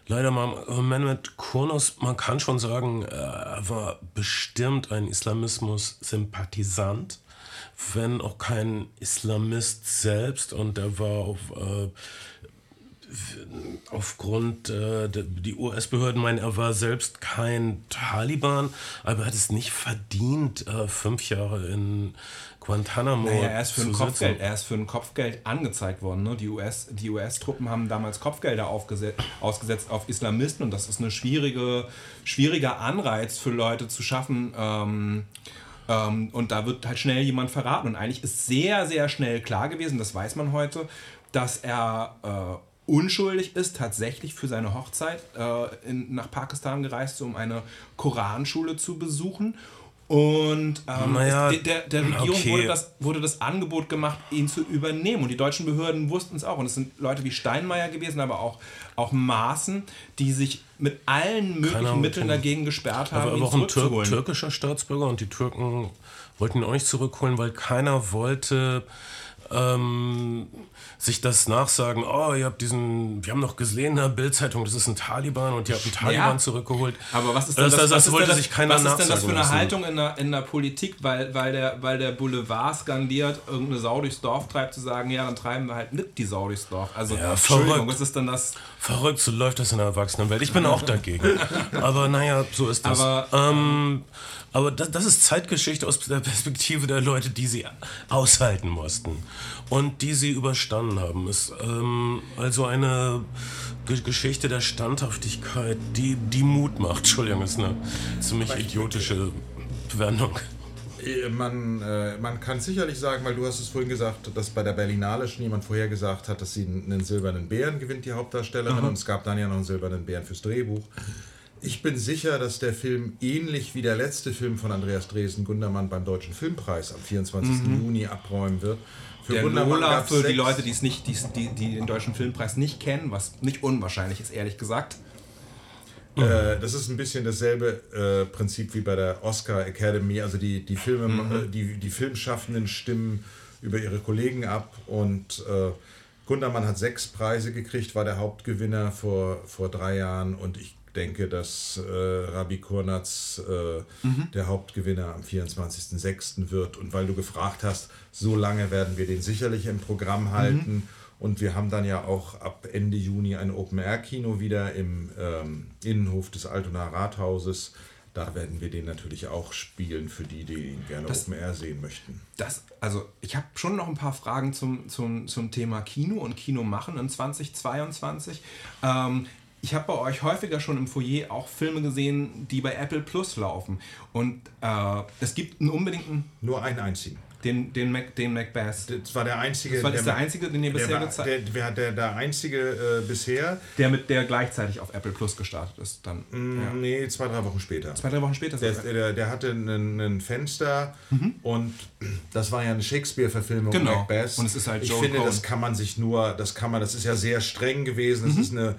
leider mal Mehmet Kurnos, man kann schon sagen, äh, er war bestimmt ein Islamismus-Sympathisant, wenn auch kein Islamist selbst. Und er war auf. Äh, aufgrund, äh, die US-Behörden meinen, er war selbst kein Taliban, aber er hat es nicht verdient, äh, fünf Jahre in Guantanamo Naja, er ist für zu ein Kopfgeld, sitzen. er ist für ein Kopfgeld angezeigt worden. Ne? Die US, die US-Truppen haben damals Kopfgelder ausgesetzt auf Islamisten und das ist ein schwierige, schwieriger Anreiz für Leute zu schaffen. Ähm, ähm, und da wird halt schnell jemand verraten. Und eigentlich ist sehr, sehr schnell klar gewesen, das weiß man heute, dass er äh, unschuldig ist, tatsächlich für seine Hochzeit äh, in, nach Pakistan gereist, um eine Koranschule zu besuchen. Und ähm, Naja, es, der, der Regierung okay. wurde, das, wurde das Angebot gemacht, ihn zu übernehmen. Und die deutschen Behörden wussten es auch. Und es sind Leute wie Steinmeier gewesen, aber auch, auch Maaßen, die sich mit allen möglichen Ahnung, Mitteln dagegen gesperrt haben, Aber, aber auch ein Tür türkischer Staatsbürger und die Türken wollten ihn auch nicht zurückholen, weil keiner wollte ähm, sich das nachsagen, oh, ihr habt diesen, wir haben noch gesehen in der Bildzeitung, das ist ein Taliban und ihr habt einen Taliban Ja. zurückgeholt. Aber was ist denn das, das, das, was das ist wollte das, sich keiner was ist denn das für eine. Haltung in der, in der Politik, weil, weil, der, weil der Boulevard skandiert, irgendeine Sau durchs Dorf treibt, zu sagen, ja, dann treiben wir halt mit die Sau durchs Dorf. Also, Ja, verrückt. was ist denn das? Verrückt, so läuft das in der Erwachsenenwelt. Ich bin auch dagegen. Aber naja, so ist das. Aber- ähm, aber das, das ist Zeitgeschichte aus der Perspektive der Leute, die sie aushalten mussten. und die sie überstanden haben. Ist ähm, also eine G Geschichte der Standhaftigkeit, die, die Mut macht. Entschuldigung, ist eine ziemlich idiotische Wendung. Äh, Man, äh, man kann sicherlich sagen, weil du hast es vorhin gesagt, dass bei der Berlinale schon jemand vorher gesagt hat, dass sie einen silbernen Bären gewinnt, die Hauptdarstellerin, und es gab dann ja noch einen silbernen Bären fürs Drehbuch. Ich bin sicher, dass der Film ähnlich wie der letzte Film von Andreas Dresen Gundermann beim Deutschen Filmpreis am 24. Juni abräumen wird. Für Der Lola, für die Leute, die es nicht, die's- die, die den deutschen Filmpreis nicht kennen, was nicht unwahrscheinlich ist, ehrlich gesagt. Äh, das ist ein bisschen dasselbe äh, Prinzip wie bei der Oscar Academy. Also die, die, Filme, äh, die, die Filmschaffenden stimmen über ihre Kollegen ab und äh, Gundermann hat sechs Preise gekriegt, war der Hauptgewinner vor, vor drei Jahren und ich denke, dass äh, Rabi Kurnatz äh, der Hauptgewinner am 24.06. wird. Und weil du gefragt hast, so lange werden wir den sicherlich im Programm halten. Und wir haben dann ja auch ab Ende Juni ein Open-Air-Kino wieder im ähm, Innenhof des Altonaer Rathauses. Da werden wir den natürlich auch spielen für die, die ihn gerne Das- Open-Air sehen möchten. Das, also ich habe schon noch ein paar Fragen zum, zum, zum Thema Kino und Kino machen in 2022. Ähm, ich habe bei euch häufiger schon im Foyer auch Filme gesehen, die bei Apple Plus laufen. Und äh, es gibt einen unbedingten, Nur einen einzigen. den, den, Mac, den Macbeth. Das war der einzige. Das war das der einzige, den ihr der, bisher war, gezeigt der, der, der, der einzige äh, bisher. Der mit der gleichzeitig auf Apple Plus gestartet ist. Dann ja. Nee, zwei, drei Wochen später. zwei, drei Wochen später. Der, der, der hatte einen Fenster und das war ja eine Shakespeare-Verfilmung Genau. Macbeth. Und es ist halt ich Joel finde, Coen. das kann man sich nur, das kann man, das ist ja sehr streng gewesen. Das ist eine,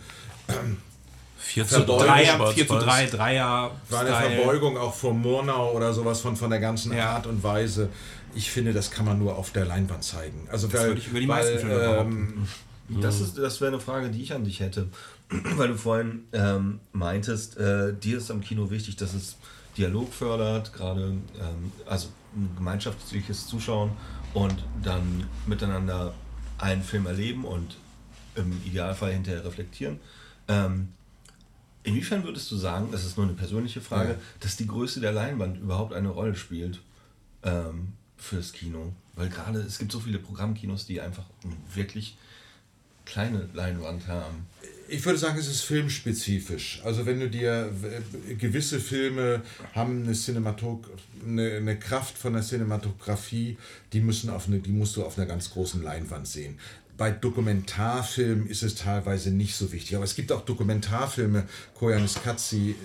4 zu Verbeugung, 3, Dreier, 4 zu 3, Dreier. war eine. Verbeugung auch vor Murnau oder sowas von, von der ganzen Ja. Art und Weise. Ich finde, das kann man nur auf der Leinwand zeigen. Also weil, würde ich über die meisten Filme behaupten. Das, ist, das wäre eine Frage, die ich an dich hätte. Weil du vorhin ähm, meintest, äh, dir ist am Kino wichtig, dass es Dialog fördert, gerade ähm, also ein gemeinschaftliches Zuschauen und dann miteinander einen Film erleben und im Idealfall hinterher reflektieren. Ähm, inwiefern würdest du sagen, das ist nur eine persönliche Frage, Ja. dass die Größe der Leinwand überhaupt eine Rolle spielt ähm, fürs Kino? Weil gerade es gibt so viele Programmkinos, die einfach wirklich kleine Leinwand haben. Ich würde sagen, es ist filmspezifisch. Also wenn du dir gewisse Filme haben eine, Cinematog eine, eine Kraft von der Cinematografie, die müssen auf eine, die musst du auf einer ganz großen Leinwand sehen. Bei Dokumentarfilmen ist es teilweise nicht so wichtig, aber es gibt auch Dokumentarfilme, Koyanis Katzi,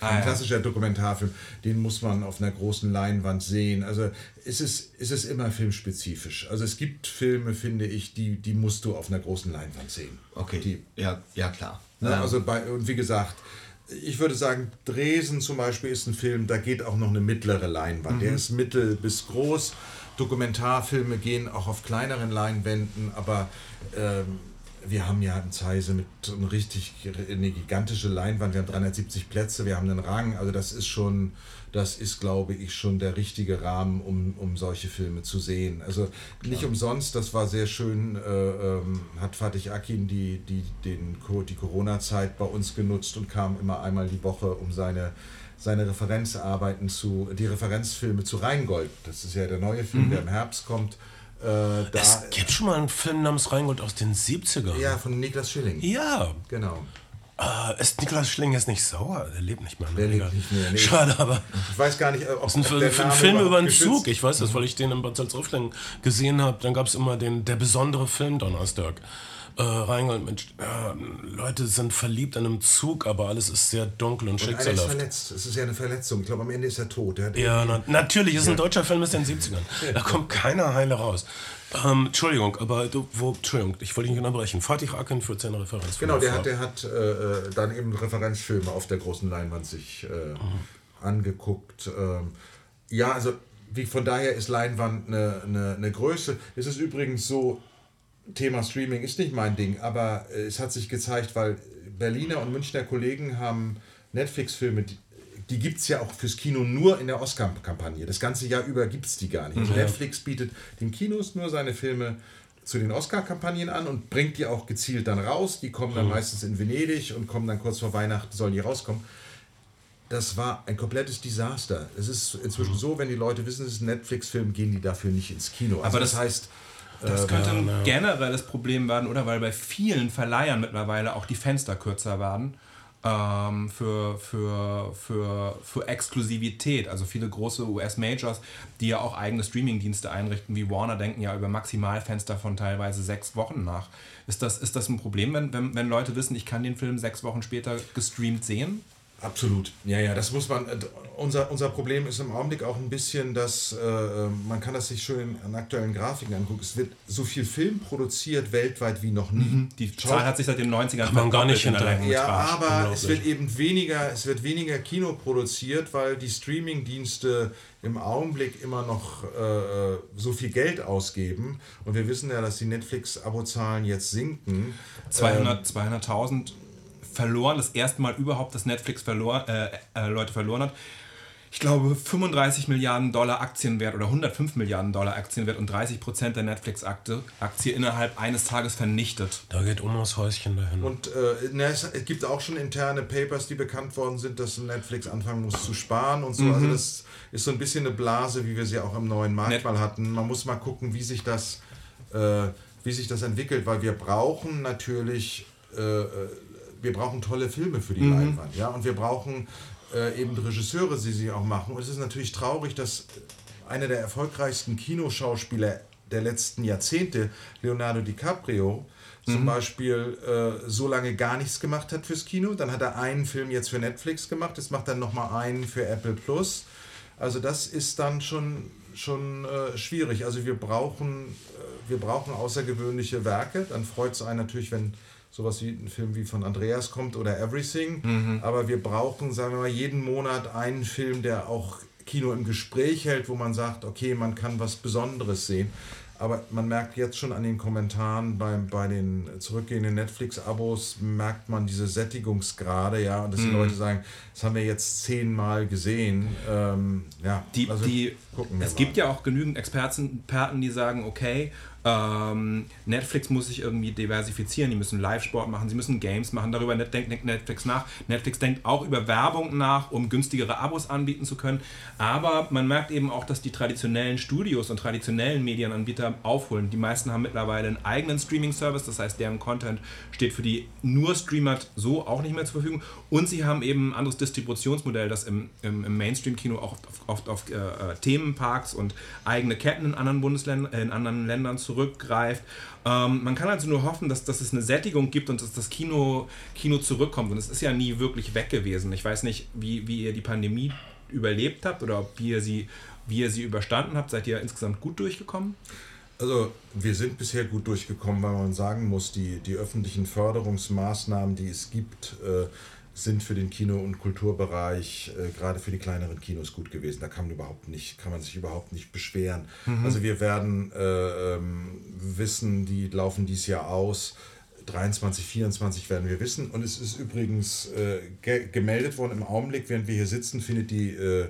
ein Ah, ja. klassischer Dokumentarfilm, den muss man auf einer großen Leinwand sehen. Also es ist, es ist immer filmspezifisch. Also es gibt Filme, finde ich, die, die musst du auf einer großen Leinwand sehen. Okay, Die, ja, ja klar. Ne? Ähm, Also bei, und wie gesagt, ich würde sagen, Dresen zum Beispiel ist ein Film, da geht auch noch eine mittlere Leinwand. Der ist mittel bis groß. Dokumentarfilme gehen auch auf kleineren Leinwänden, aber ähm, wir haben ja in Zeise mit eine richtig eine gigantische Leinwand. Wir haben 370 Plätze, wir haben einen Rang. Also das ist schon, das ist, glaube ich, schon der richtige Rahmen, um, um solche Filme zu sehen. Also nicht umsonst, das war sehr schön, äh, ähm, hat Fatih Akin die, die, den, die Corona-Zeit bei uns genutzt und kam immer einmal die Woche, um seine, seine Referenzarbeiten zu, die Referenzfilme zu Rheingold. Das ist ja der neue Film, der im Herbst kommt. Äh, da, Es gibt schon mal einen Film namens Rheingold aus den 70ern. ja, von Niklas Schilling. Ja. Genau. Äh, ist Niklas Schling jetzt nicht sauer? Der lebt nicht mehr. Der lebt nicht mehr, nee. Schade, aber Ich weiß gar nicht, ob, ist ob ein, der Film- Name Film über einen geschützt- Zug. Ich weiß das, weil ich den in Bad Salzuflen gesehen habe. Dann gab es immer den der besondere Film Donnerstag. Äh, Rheingold, Mensch, äh, Leute sind verliebt an einem Zug, aber alles ist sehr dunkel und Und einer ist schicksalhaft. verletzt. Es ist ja eine Verletzung. Ich glaube, am Ende ist er tot. Hat Ja, na, natürlich, ist ein deutscher Film aus den 70ern. Da kommt keiner heile raus. Ähm, Entschuldigung, aber du, wo, Entschuldigung, ich wollte dich nicht unterbrechen. Fatih Akin führt seine Referenz. Genau, der hat, der hat äh, dann eben Referenzfilme auf der großen Leinwand sich äh, angeguckt. Ähm, ja, also wie von daher ist Leinwand eine, eine, eine Größe. Es ist übrigens so, Thema Streaming ist nicht mein Ding, aber äh, es hat sich gezeigt, weil Berliner und Münchner Kollegen haben Netflix-Filme, die, die gibt es ja auch fürs Kino nur in der Oscar-Kampagne. Das ganze Jahr über gibt es die gar nicht. Also Netflix bietet den Kinos nur seine Filme zu den Oscar-Kampagnen an und bringt die auch gezielt dann raus. Die kommen dann meistens in Venedig und kommen dann kurz vor Weihnachten, sollen die rauskommen. Das war ein komplettes Desaster. Es ist inzwischen so, wenn die Leute wissen, es ist ein Netflix-Film, gehen die dafür nicht ins Kino. Also Aber das, das- heißt, Das könnte ein generelles Problem werden, oder? Weil bei vielen Verleihern mittlerweile auch die Fenster kürzer werden ähm, für, für, für, für Exklusivität. Also viele große US-Majors, die ja auch eigene Streaming-Dienste einrichten, wie Warner, denken ja über Maximalfenster von teilweise sechs Wochen nach. Ist das, ist das ein Problem, wenn, wenn, wenn Leute wissen, ich kann den Film sechs Wochen später gestreamt sehen? Absolut. Ja, ja, das muss man. Äh, unser, unser Problem ist im Augenblick auch ein bisschen, dass äh, man kann das sich schön in aktuellen Grafiken angucken. Es wird so viel Film produziert weltweit wie noch nie. Mhm. Die Zahl hat sich seit den 90ern kann man gar nicht hinterher. Ja, aber es wird eben weniger, es wird weniger Kino produziert, weil die Streaming-Dienste im Augenblick immer noch äh, so viel Geld ausgeben. Und wir wissen ja, dass die Netflix-Abozahlen jetzt sinken. 200, ähm, 200.000 verloren, das erste Mal überhaupt, dass Netflix verlor, äh, äh, Leute verloren hat. Ich glaube, 35 Milliarden Dollar Aktienwert oder 105 Milliarden Dollar Aktienwert und 30 Prozent der Netflix-Aktie innerhalb eines Tages vernichtet. Da geht Omas Häuschen dahin. Und äh, ne, es gibt auch schon interne Papers, die bekannt worden sind, dass Netflix anfangen muss zu sparen und so. Also mhm. Also das ist so ein bisschen eine Blase, wie wir sie auch im neuen Markt Net mal hatten. Man muss mal gucken, wie sich das, äh, wie sich das entwickelt, weil wir brauchen natürlich äh, äh wir brauchen tolle Filme für die mhm. Leinwand, ja, und wir brauchen äh, eben Regisseure, die sie auch machen. Und es ist natürlich traurig, dass einer der erfolgreichsten Kinoschauspieler der letzten Jahrzehnte, Leonardo DiCaprio, mhm. zum Beispiel äh, so lange gar nichts gemacht hat fürs Kino. Dann hat er einen Film jetzt für Netflix gemacht, jetzt macht er nochmal einen für Apple Plus. Also das ist dann schon, schon äh, schwierig. Also wir brauchen, äh, wir brauchen außergewöhnliche Werke. Dann freut es einen natürlich, wenn sowas wie ein Film wie von Andreas kommt oder Everything. Mhm. Aber wir brauchen, sagen wir mal, jeden Monat einen Film, der auch Kino im Gespräch hält, wo man sagt, okay, man kann was Besonderes sehen. Aber man merkt jetzt schon an den Kommentaren bei, bei den zurückgehenden Netflix-Abos, merkt man diese Sättigungsgrade, ja, und dass die mm. Leute sagen, das haben wir jetzt zehnmal gesehen. Ähm, ja, die, also die, es mal. gibt ja auch genügend Experten, die sagen, okay, ähm, Netflix muss sich irgendwie diversifizieren, die müssen Live-Sport machen, sie müssen Games machen, darüber denkt Netflix nach. Netflix denkt auch über Werbung nach, um günstigere Abos anbieten zu können. Aber man merkt eben auch, dass die traditionellen Studios und traditionellen Medienanbieter aufholen. Die meisten haben mittlerweile einen eigenen Streaming-Service, das heißt, deren Content steht für die nur Streamer so auch nicht mehr zur Verfügung. Und sie haben eben ein anderes Distributionsmodell, das im, im, im Mainstream-Kino auch oft, oft auf äh, äh, Themenparks und eigene Ketten in anderen Bundesländern, in anderen Ländern zu zurückgreift. Ähm, man kann also nur hoffen, dass, dass es eine Sättigung gibt und dass das Kino, Kino zurückkommt. Und es ist ja nie wirklich weg gewesen. Ich weiß nicht, wie, wie ihr die Pandemie überlebt habt oder wie ihr sie, wie ihr sie überstanden habt. Seid ihr insgesamt gut durchgekommen? Also wir sind bisher gut durchgekommen, weil man sagen muss, die, die öffentlichen Förderungsmaßnahmen, die es gibt, äh, sind für den Kino- und Kulturbereich, äh, gerade für die kleineren Kinos, gut gewesen. Da kann man, überhaupt nicht, kann man sich überhaupt nicht beschweren. Mhm. Also wir werden äh, ähm, wissen, die laufen dieses Jahr aus. 23, 24 werden wir wissen. Und es ist übrigens äh, ge gemeldet worden im Augenblick, während wir hier sitzen, findet die äh,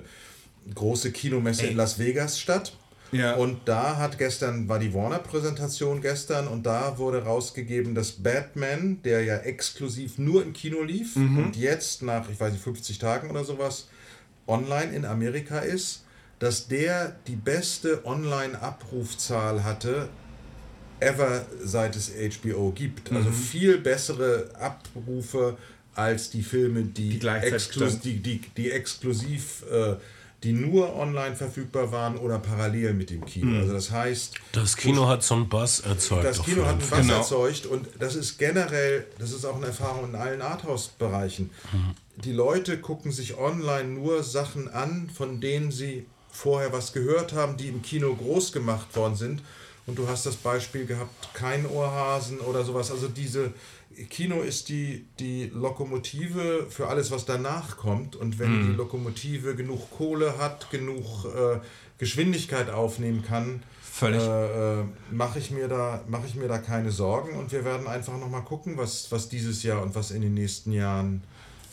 große Kinomesse Ey. in Las Vegas statt. Ja. Und da hat gestern, war die Warner-Präsentation gestern und da wurde rausgegeben, dass Batman, der ja exklusiv nur im Kino lief mhm. und jetzt nach, ich weiß nicht, 50 Tagen oder sowas online in Amerika ist, dass der die beste Online-Abrufzahl hatte ever seit es HBO gibt. Also mhm. viel bessere Abrufe als die Filme, die, die, exklus die, die, die exklusiv äh, die nur online verfügbar waren oder parallel mit dem Kino. Mhm. Also das heißt. Das Kino hat so einen Bass erzeugt. Das Kino hat einen Bass genau. erzeugt und das ist generell, das ist auch eine Erfahrung in allen Arthouse-Bereichen. Mhm. Die Leute gucken sich online nur Sachen an, von denen sie vorher was gehört haben, die im Kino groß gemacht worden sind. Und du hast das Beispiel gehabt, kein Ohrhasen oder sowas. Also diese, Kino ist die, die Lokomotive für alles, was danach kommt. Und wenn mhm. die Lokomotive genug Kohle hat, genug äh, Geschwindigkeit aufnehmen kann, äh, äh, mache ich, mir da, mach ich mir da keine Sorgen. Und wir werden einfach nochmal gucken, was, was dieses Jahr und was in den nächsten Jahren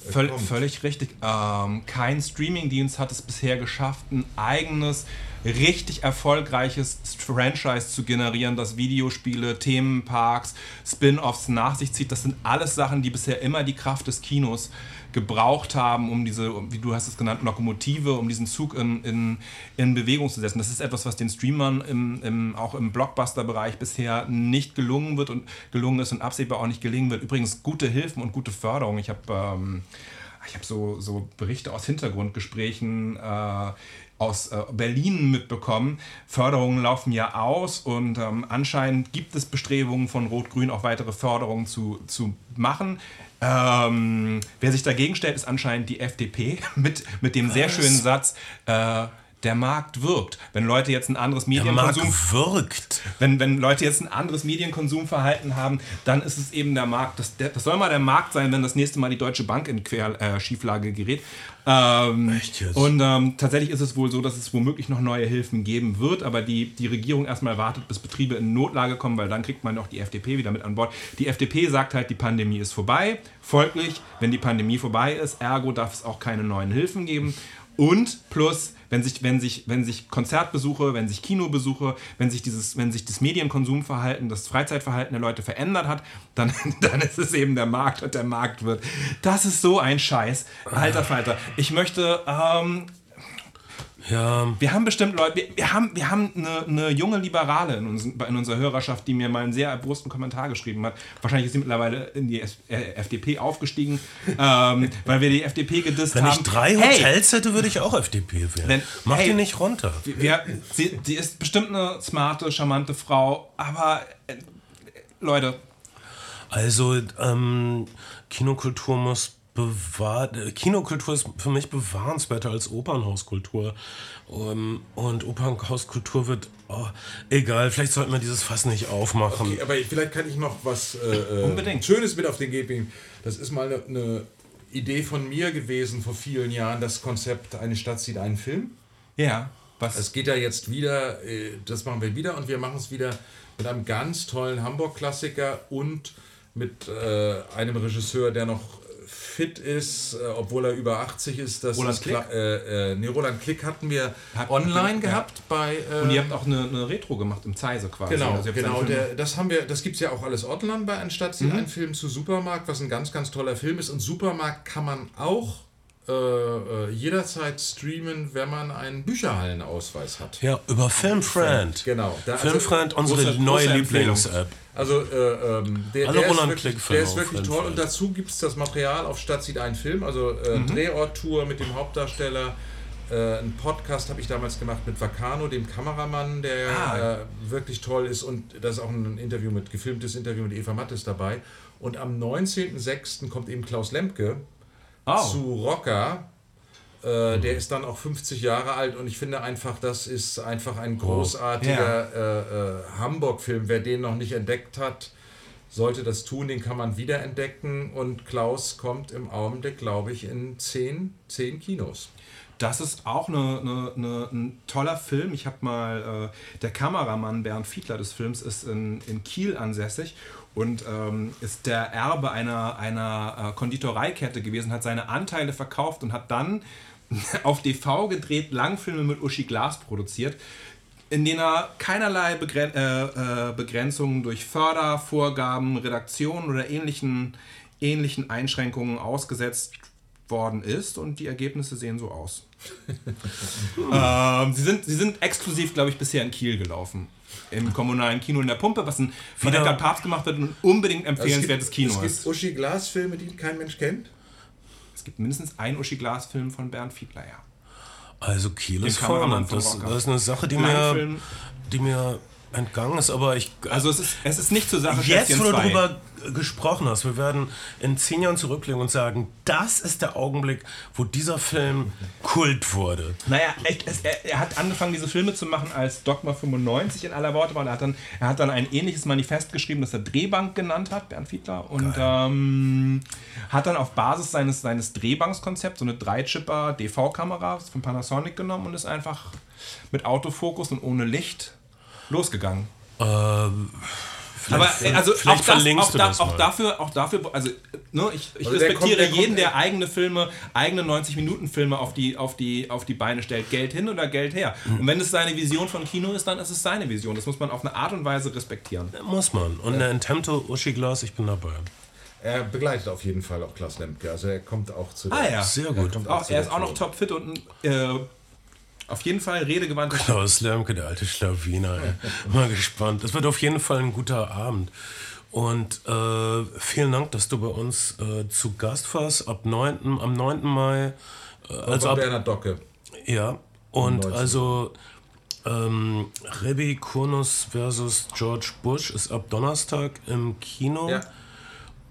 äh, Völ völlig richtig. Ähm, kein Streamingdienst hat es bisher geschafft, ein eigenes, richtig erfolgreiches Franchise zu generieren, das Videospiele, Themenparks, Spin-offs nach sich zieht. Das sind alles Sachen, die bisher immer die Kraft des Kinos gebraucht haben, um diese, wie du hast es genannt, Lokomotive, um diesen Zug in, in, in Bewegung zu setzen. Das ist etwas, was den Streamern im, im, auch im Blockbuster-Bereich bisher nicht gelungen wird und gelungen ist und absehbar auch nicht gelingen wird. Übrigens gute Hilfen und gute Förderung. Ich habe ähm, habe so, so Berichte aus Hintergrundgesprächen äh, aus äh, Berlin mitbekommen. Förderungen laufen ja aus und ähm, anscheinend gibt es Bestrebungen von Rot-Grün auch weitere Förderungen zu, zu machen. Ähm, wer sich dagegen stellt, ist anscheinend die FDP mit, mit dem sehr schönen Satz, äh, der Markt wirkt. Wenn Leute jetzt ein anderes Medienkonsum wirkt. Wenn, wenn Leute jetzt ein anderes Medienkonsumverhalten haben, dann ist es eben der Markt. Das, das soll mal der Markt sein, wenn das nächste Mal die Deutsche Bank in Quer, äh, Schieflage gerät. Ähm, Echt jetzt? Und ähm, tatsächlich ist es wohl so, dass es womöglich noch neue Hilfen geben wird, aber die, die Regierung erstmal wartet, bis Betriebe in Notlage kommen, weil dann kriegt man auch die FDP wieder mit an Bord. Die FDP sagt halt, die Pandemie ist vorbei. Folglich, wenn die Pandemie vorbei ist, ergo darf es auch keine neuen Hilfen geben. Und plus, wenn sich, wenn sich, wenn sich Konzertbesuche, wenn sich Kinobesuche, wenn sich dieses, wenn sich das Medienkonsumverhalten, das Freizeitverhalten der Leute verändert hat, dann, dann ist es eben der Markt und der Markt wird. Das ist so ein Scheiß. Alter Falter. Ich möchte ähm, ja. Wir haben bestimmt Leute, wir, wir haben, wir haben eine, eine junge Liberale in, uns, in, unserer Hörerschaft, die mir mal einen sehr erbrussten Kommentar geschrieben hat. Wahrscheinlich ist sie mittlerweile in die S äh, FDP aufgestiegen, ähm, weil wir die FDP gedisst Wenn haben. Wenn ich drei Hotels hey, hätte, würde ich auch FDP wählen. Wenn, Mach hey, die nicht runter. Wir, sie, sie ist bestimmt eine smarte, charmante Frau, aber äh, Leute. Also, ähm, Kinokultur muss bewahrt. Kinokultur ist für mich bewahrenswerter als Opernhauskultur. Um, ähm, und Opernhauskultur wird. Oh, egal, vielleicht sollten wir dieses Fass nicht aufmachen. Okay, aber vielleicht kann ich noch was äh, äh Unbedingt. Schönes mit auf den Weg bringen. Das ist mal eine, eine Idee von mir gewesen vor vielen Jahren, das Konzept Eine Stadt sieht einen Film. Ja. Was? Es geht ja jetzt wieder, äh, das machen wir wieder und wir machen es wieder mit einem ganz tollen Hamburg-Klassiker und mit äh, einem Regisseur, der noch fit ist, äh, obwohl er über 80 ist. Das Roland ist Klick? Äh, äh, nee, Roland Klick hatten wir Hat online Klick, gehabt ja. bei. Äh, Und ihr habt auch eine, eine, Retro gemacht im Zeise quasi. Genau, also genau. Der, das haben wir, das gibt es ja auch alles online bei Anstatt mhm. ein Film zu Supermarkt, was ein ganz, ganz toller Film ist. Und Supermarkt kann man auch äh, äh, jederzeit streamen, wenn man einen Bücherhallenausweis hat. Ja, über Filmfriend. Genau. Da, Filmfriend, also, unsere große, neue Lieblings-App. Also äh, ähm, der, der, ist wirklich, der, ist wirklich, toll und dazu gibt es das Material auf Stadt sieht ein Film, also äh, mhm. Drehort-Tour mit dem Hauptdarsteller. Äh, ein Podcast habe ich damals gemacht mit Vacano, dem Kameramann, der ah. äh, wirklich toll ist und da ist auch ein Interview mit, gefilmtes Interview mit Eva Mattes dabei. Und am 19.06. kommt eben Klaus Lemke oh. zu Rocker. Äh, der ist dann auch 50 Jahre alt und ich finde einfach, das ist einfach ein großartiger oh. ja. äh, äh, Hamburg-Film. Wer den noch nicht entdeckt hat, sollte das tun, den kann man wiederentdecken. Und Klaus kommt im Augenblick, glaube ich, in 10, 10 Kinos. Das ist auch eine, eine, eine, ein toller Film. Ich habe mal, äh, der Kameramann Bernd Fiedler des Films ist in, in Kiel ansässig und ähm, ist der Erbe einer, einer äh, Konditoreikette gewesen, hat seine Anteile verkauft und hat dann auf DV gedreht Langfilme mit Uschi Glas produziert, in denen er keinerlei Begren äh, äh, Begrenzungen durch Fördervorgaben, Redaktionen oder ähnlichen, ähnlichen Einschränkungen ausgesetzt worden ist und die Ergebnisse sehen so aus. ähm, sie, sind, sie sind exklusiv, glaube ich, bisher in Kiel gelaufen im kommunalen Kino in der Pumpe, was ein von Edgar Papst gemacht wird und unbedingt empfehlenswertes also Kino ist. Es gibt Uschi Glas Filme, die kein Mensch kennt? Es gibt mindestens einen Uschi Glas Film von Bernd Fiedler, ja. Also Kiel ist vorne. Das, das, ist eine Sache, die mir, die mir entgangen ist, aber ich. Also es ist, es ist nicht zur Sache. Jetzt, wo du darüber gesprochen hast, wir werden in zehn Jahren zurücklegen und sagen, das ist der Augenblick, wo dieser Film Kult wurde. Naja, es, er, er, hat angefangen, diese Filme zu machen, als Dogma 95 in aller Worte war. Er hat dann, er hat dann ein ähnliches Manifest geschrieben, das er Drehbank genannt hat, Bernd Fiedler, und ähm, hat dann auf Basis seines, seines Drehbankskonzepts so eine Dreichipper DV-Kamera von Panasonic genommen und ist einfach mit Autofokus und ohne Licht losgegangen. Ähm, aber also auch, das, auch, da, auch dafür, auch dafür, also ne, ich, ich also respektiere der kommt, der jeden, der eigene Filme, eigene 90-Minuten-Filme auf die, auf, die, auf die Beine stellt. Geld hin oder Geld her. Mhm. Und wenn es seine Vision von Kino ist, dann ist es seine Vision. Das muss man auf eine Art und Weise respektieren. Muss man. Und ja. eine Intemto Uschi Glas, ich bin dabei. Er begleitet auf jeden Fall auch Klaus Lemke. Also er kommt auch zu Ah ja. Sehr gut. kommt Auch, er ist auch noch topfit und ein, äh, auf jeden Fall redegewandter Klaus Lemke, der alte Schlawiner. ey. Mal gespannt. Es wird auf jeden Fall ein guter Abend. Und äh, vielen Dank, dass du bei uns äh, zu Gast warst. Ab 9., am 9. Mai. Äh, also ab, Bernhard Docke. ja. Und 19. also ähm, Rebbe Kurnus versus George Bush ist ab Donnerstag im Kino. Ja.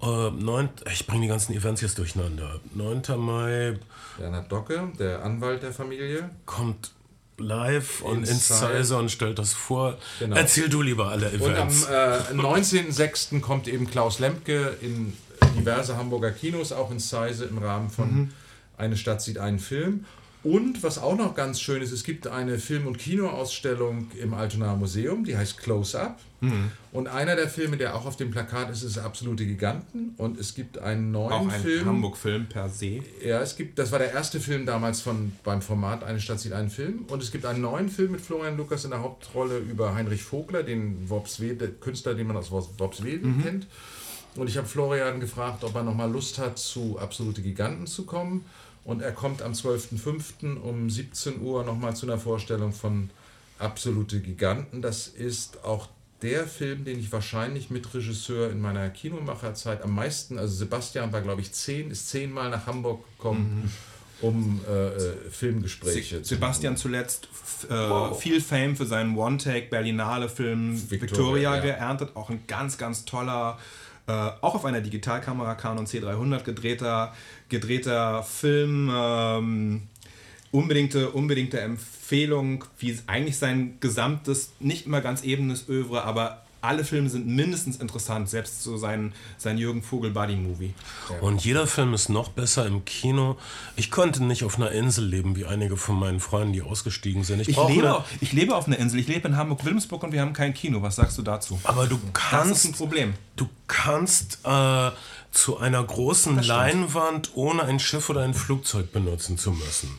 Äh, 9, ich bringe die ganzen Events jetzt durcheinander. 9. Mai Bernhard Docke, der Anwalt der Familie. kommt live und Ins ins Size. Size und stellt das vor. Genau. Erzähl du lieber alle Und am Events. äh, 19.06. kommt eben Klaus Lemke in diverse Hamburger Kinos, auch in Size im Rahmen von Eine Stadt sieht einen Film. Und was auch noch ganz schön ist, es gibt eine Film- und Kinoausstellung im Altonaer Museum, die heißt Close Up. Und einer der Filme, der auch auf dem Plakat ist, ist Absolute Giganten. Und es gibt einen neuen Auch ein Film. Hamburg-Film per se. Ja, es gibt, das war der erste Film damals von, beim Format Eine Stadt sieht einen Film. Und es gibt einen neuen Film mit Florian Lukas in der Hauptrolle über Heinrich Vogler, den Worpswede, Künstler, den man aus Wors- Worpswede kennt. Und ich habe Florian gefragt, ob er nochmal Lust hat, zu Absolute Giganten zu kommen. Und er kommt am 12.05. um 17 Uhr nochmal zu einer Vorstellung von Absolute Giganten. Das ist auch der Film, den ich wahrscheinlich mit Regisseur in meiner Kinomacherzeit am meisten, also Sebastian war glaube ich zehn, ist zehnmal nach Hamburg gekommen, um äh, äh, Filmgespräche zu Sebastian zuletzt äh, viel Fame für seinen One-Take Berlinale-Film Victoria, Victoria, ja. geerntet. Auch ein ganz, ganz toller, äh, auch auf einer Digitalkamera Canon C300 gedrehter, gedrehter Film. Ähm, unbedingte, unbedingte Empfehlung, wie eigentlich sein gesamtes, nicht immer ganz ebenes Övre, aber alle Filme sind mindestens interessant, selbst so sein, sein Jürgen Vogel Buddy-Movie. Und jeder Film ist noch besser im Kino. Ich konnte nicht auf einer Insel leben, wie einige von meinen Freunden, die ausgestiegen sind. Ich brauche lebe, eine- ich lebe auf einer Insel, ich lebe in Hamburg-Wilhelmsburg und wir haben kein Kino. Was sagst du dazu? aber du Das ist ein kannst, Problem. du kannst äh, zu einer großen Leinwand ohne ein Schiff oder ein Flugzeug benutzen zu müssen.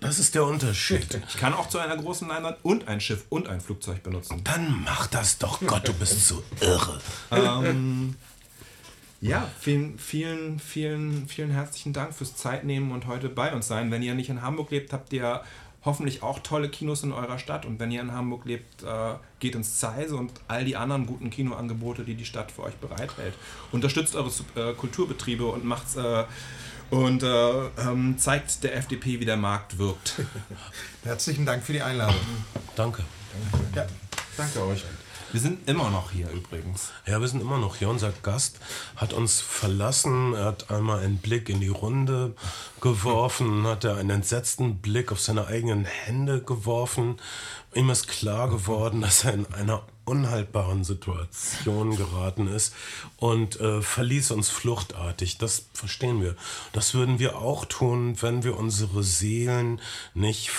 Das ist der Unterschied. Ich kann auch zu einer großen Leinwand und ein Schiff und ein Flugzeug benutzen. Dann mach das doch, Gott, du bist so irre. Ja, vielen, vielen, vielen, vielen herzlichen Dank fürs Zeitnehmen und heute bei uns sein. Wenn ihr nicht in Hamburg lebt, habt ihr hoffentlich auch tolle Kinos in eurer Stadt. Und wenn ihr in Hamburg lebt, äh, geht ins Zeise und all die anderen guten Kinoangebote, die die Stadt für euch bereithält. Unterstützt eure äh, Kulturbetriebe und macht's äh, und äh, ähm, zeigt der FDP, wie der Markt wirkt. Herzlichen Dank für die Einladung. Danke. Ja, danke euch. Wir sind immer noch hier übrigens. Ja, wir sind immer noch hier. Unser Gast hat uns verlassen. Er hat einmal einen Blick in die Runde geworfen, hat er einen entsetzten Blick auf seine eigenen Hände geworfen. Ihm ist klar geworden, dass er in einer unhaltbaren Situation geraten ist und äh, verließ uns fluchtartig. Das verstehen wir. Das würden wir auch tun, wenn wir unsere Seelen nicht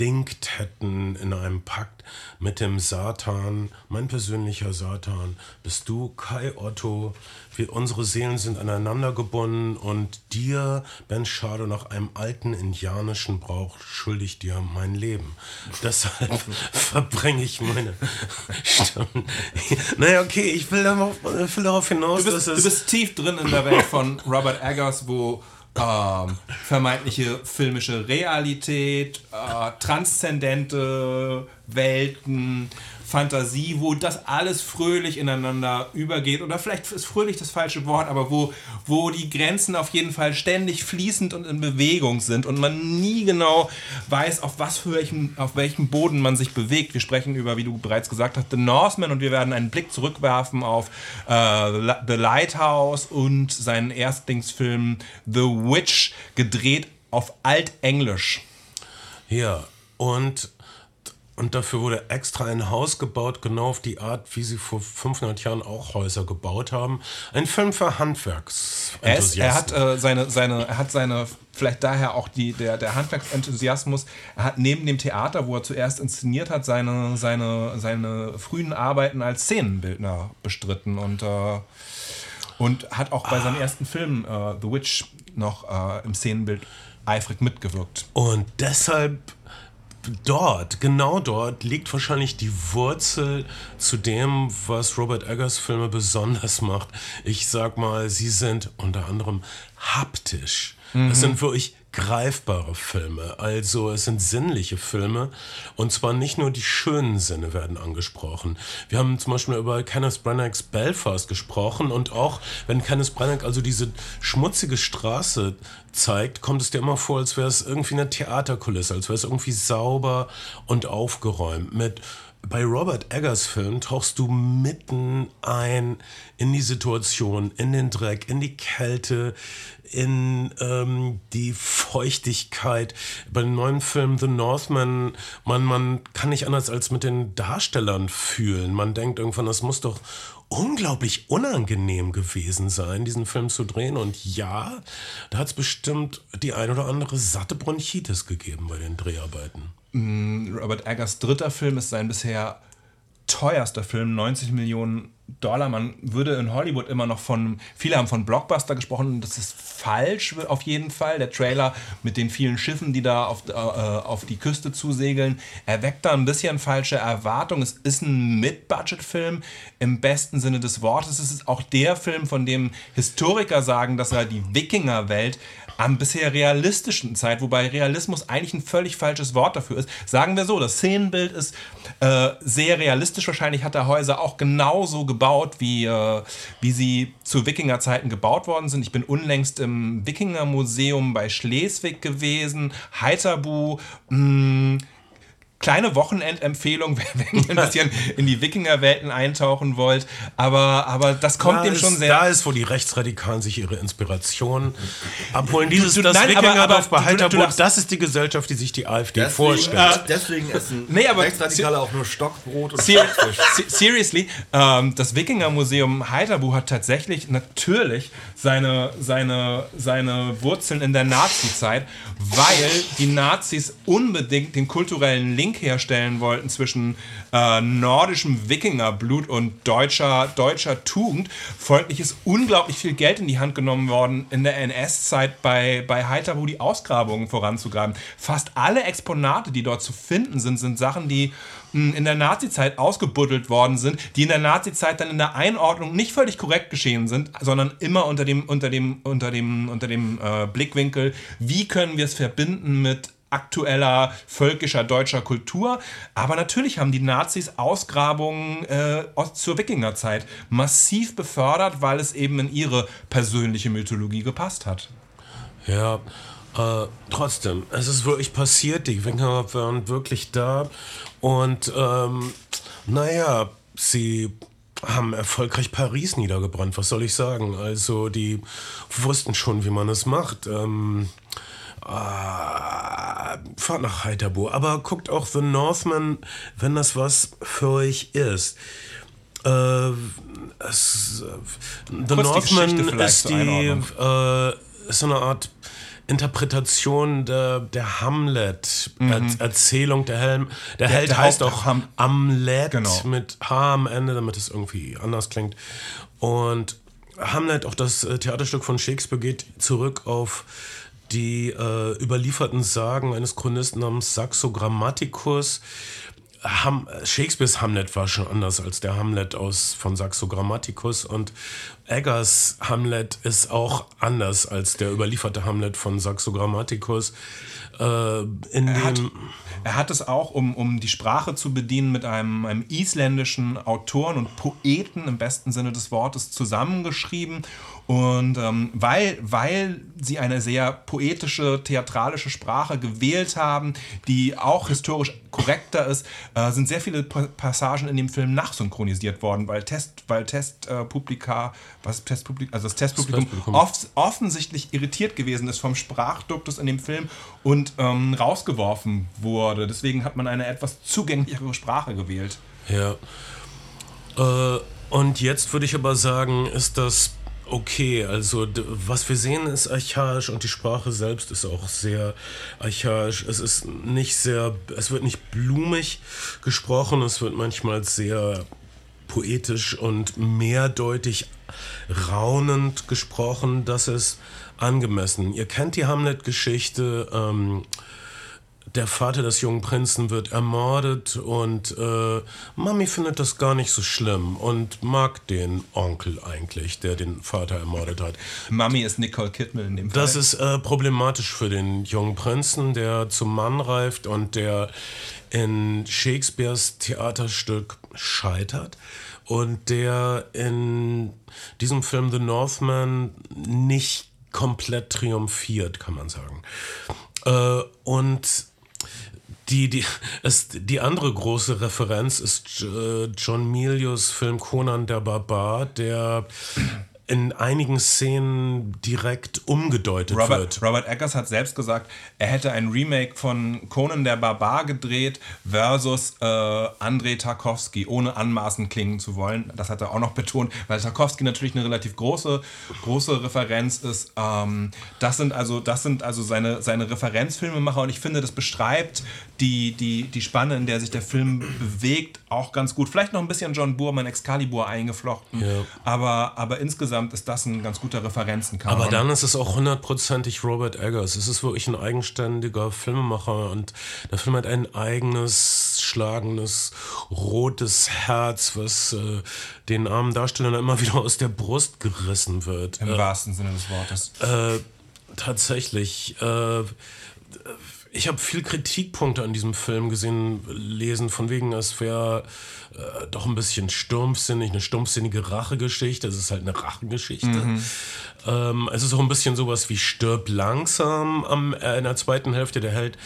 verdingt hätten in einem Pakt mit dem Satan. Mein persönlicher Satan bist du, Kai Otto. Wir, unsere Seelen sind aneinander gebunden und dir, Ben Schade, nach einem alten indianischen Brauch schuldig dir mein Leben. Deshalb verbringe ich meine Stunden. Naja, okay, ich will darauf, ich will darauf hinaus, Du bist, dass du es... bist tief drin in der Welt von Robert Eggers, wo ähm, vermeintliche filmische Realität, äh, transzendente Welten, Fantasie, wo das alles fröhlich ineinander übergeht. Oder vielleicht ist fröhlich das falsche Wort, aber wo, wo die Grenzen auf jeden Fall ständig fließend und in Bewegung sind und man nie genau weiß, auf was für welchem, auf welchem Boden man sich bewegt. Wir sprechen über, wie du bereits gesagt hast, The Northman und wir werden einen Blick zurückwerfen auf äh, The Lighthouse und seinen Erstlingsfilm The Witch, gedreht auf Altenglisch. Ja, und, und dafür wurde extra ein Haus gebaut, genau auf die Art, wie sie vor 500 Jahren auch Häuser gebaut haben. Ein Film für Er, ist, er hat Handwerksenthusiasten. äh, seine, seine, er hat seine, vielleicht daher auch die, der, der Handwerksenthusiasmus. Er hat neben dem Theater, wo er zuerst inszeniert hat, seine, seine, seine frühen Arbeiten als Szenenbildner bestritten und, äh, und hat auch bei seinem ersten Film äh, The Witch noch äh, im Szenenbild eifrig mitgewirkt. Und deshalb dort, genau dort, liegt wahrscheinlich die Wurzel zu dem, was Robert Eggers Filme besonders macht. Ich sag mal, sie sind unter anderem haptisch. Mhm. Es sind wirklich greifbare Filme. Also es sind sinnliche Filme und zwar nicht nur die schönen Sinne werden angesprochen. Wir haben zum Beispiel über Kenneth Branaghs Belfast gesprochen und auch wenn Kenneth Branagh also diese schmutzige Straße zeigt, kommt es dir immer vor, als wäre es irgendwie eine Theaterkulisse, als wäre es irgendwie sauber und aufgeräumt mit bei Robert Eggers Film tauchst du mitten ein in die Situation, in den Dreck, in die Kälte, in ähm, die Feuchtigkeit. Bei dem neuen Film The Northman, man, man kann nicht anders als mit den Darstellern fühlen. Man denkt irgendwann, das muss doch unglaublich unangenehm gewesen sein, diesen Film zu drehen. Und ja, da hat es bestimmt die ein oder andere satte Bronchitis gegeben bei den Dreharbeiten. Mm, Robert Eggers dritter Film ist sein bisher teuerster Film, 90 Millionen Dollar. Man würde in Hollywood immer noch von, viele haben von Blockbuster gesprochen, das ist falsch auf jeden Fall. Der Trailer mit den vielen Schiffen, die da auf, äh, auf die Küste zusegeln, erweckt da ein bisschen falsche Erwartungen. Es ist ein Mid-Budget-Film im besten Sinne des Wortes. Es ist auch der Film, von dem Historiker sagen, dass er die Wikingerwelt am bisher realistischen Zeit, wobei Realismus eigentlich ein völlig falsches Wort dafür ist. Sagen wir so, das Szenenbild ist äh, sehr realistisch. Wahrscheinlich hat er Häuser auch genauso gebaut, wie, äh, wie sie zu Wikingerzeiten gebaut worden sind. Ich bin unlängst im Wikingermuseum bei Schleswig gewesen, Heiterbu. Mh, hm, kleine Wochenendempfehlung, wenn ihr ein bisschen in die Wikingerwelten eintauchen wollt. Aber, aber das kommt da dem ist, schon sehr. Da ist, wo die Rechtsradikalen sich ihre Inspiration abholen. Dieses du, du, das Wikingerdorf bei Halterburg, das ist die Gesellschaft, die sich die AfD deswegen, vorstellt. Äh, deswegen essen nee, aber Rechtsradikale auch nur Stockbrot und ser Seriously, ähm, das Wikingermuseum Heiterbu hat tatsächlich natürlich seine, seine, seine Wurzeln in der Nazi-Zeit, weil die Nazis unbedingt den kulturellen Link Link herstellen wollten zwischen äh, nordischem Wikingerblut und deutscher, deutscher Tugend. Folglich ist unglaublich viel Geld in die Hand genommen worden in der NS-Zeit bei, bei Heiterbu die Ausgrabungen voranzugreifen. Fast alle Exponate, die dort zu finden sind, sind Sachen, die hm, in der Nazizeit ausgebuddelt worden sind, die in der Nazizeit dann in der Einordnung nicht völlig korrekt geschehen sind, sondern immer unter dem, unter dem, unter dem, unter dem äh, Blickwinkel, wie können wir es verbinden mit aktueller völkischer deutscher Kultur. Aber natürlich haben die Nazis Ausgrabungen äh, zur Wikingerzeit massiv befördert, weil es eben in ihre persönliche Mythologie gepasst hat. Ja, äh, trotzdem, es ist wirklich passiert, die Wikinger waren wirklich da und ähm, naja, sie haben erfolgreich Paris niedergebrannt, was soll ich sagen? Also die wussten schon, wie man es macht. Ähm, Ah, fahrt nach Heiterbo. Aber guckt auch The Northman, wenn das was für euch ist. Äh, es, The Kurz Northman die ist die äh, ist so eine Art Interpretation der, der Hamlet-Erzählung. Mhm. Der, Helm, der, der Held der heißt auch Ham Hamlet genau. mit H am Ende, damit es irgendwie anders klingt. Und Hamlet, auch das äh, Theaterstück von Shakespeare, geht zurück auf die äh, überlieferten Sagen eines Chronisten namens Saxo Grammaticus. Ham Shakespeares Hamlet war schon anders als der Hamlet aus von Saxo Grammaticus und Eggers Hamlet ist auch anders als der überlieferte Hamlet von Saxo Grammaticus. Äh, er, hat, er hat es auch, um, um die Sprache zu bedienen, mit einem, einem isländischen Autoren und Poeten im besten Sinne des Wortes zusammengeschrieben und ähm, weil, weil sie eine sehr poetische, theatralische Sprache gewählt haben, die auch historisch korrekter ist, äh, sind sehr viele Passagen in dem Film nachsynchronisiert worden, weil Test, weil Testpublika, äh, was Testpublik, also das Testpublikum, das Testpublikum. Off offensichtlich irritiert gewesen ist vom Sprachduktus in dem Film und ähm, rausgeworfen wurde. Deswegen hat man eine etwas zugänglichere Sprache gewählt. Ja. Äh, und jetzt würde ich aber sagen, ist das okay. Also was wir sehen ist archaisch und die Sprache selbst ist auch sehr archaisch. Es ist nicht sehr, es wird nicht blumig gesprochen, es wird manchmal sehr poetisch und mehrdeutig raunend gesprochen. Das ist angemessen. Ihr kennt die Hamlet-Geschichte. Ähm, der Vater des jungen Prinzen wird ermordet und äh, Mami findet das gar nicht so schlimm und mag den Onkel eigentlich, der den Vater ermordet hat. Mami ist Nicole Kidman in dem Fall. Das ist äh, problematisch für den jungen Prinzen, der zum Mann reift und der in Shakespeares Theaterstück scheitert und der in diesem Film The Northman nicht komplett triumphiert, kann man sagen. Äh, und die, die, es, die andere große Referenz ist äh, John Milius Film Conan der Barbar, der in einigen Szenen direkt umgedeutet Robert, wird. Robert Eggers hat selbst gesagt, er hätte ein Remake von Conan der Barbar gedreht versus äh, Andrei Tarkovsky, ohne anmaßend klingen zu wollen. Das hat er auch noch betont, weil Tarkovsky natürlich eine relativ große, große Referenz ist. Ähm, das sind also, das sind also seine, seine Referenzfilmemacher und ich finde, das beschreibt die, die, die Spanne, in der sich der Film bewegt, auch ganz gut. Vielleicht noch ein bisschen John Boorman Excalibur eingeflochten, ja. aber, aber insgesamt insgesamt ist das ein ganz guter Referenzenkanon. Aber dann ist es auch hundertprozentig Robert Eggers. Es ist wirklich ein eigenständiger Filmemacher und der Film hat ein eigenes, schlagendes, rotes Herz, was äh, den armen Darstellern immer wieder aus der Brust gerissen wird. Im äh, wahrsten Sinne des Wortes. Äh, tatsächlich. Ich habe viel Kritikpunkte an diesem Film gesehen, lesen, von wegen, es wäre äh, doch ein bisschen stumpfsinnig, eine stumpfsinnige Rachegeschichte. Es ist halt eine Rachegeschichte. Mhm. Ähm, es ist auch ein bisschen sowas wie stirb langsam am, äh, in der zweiten Hälfte. Der Held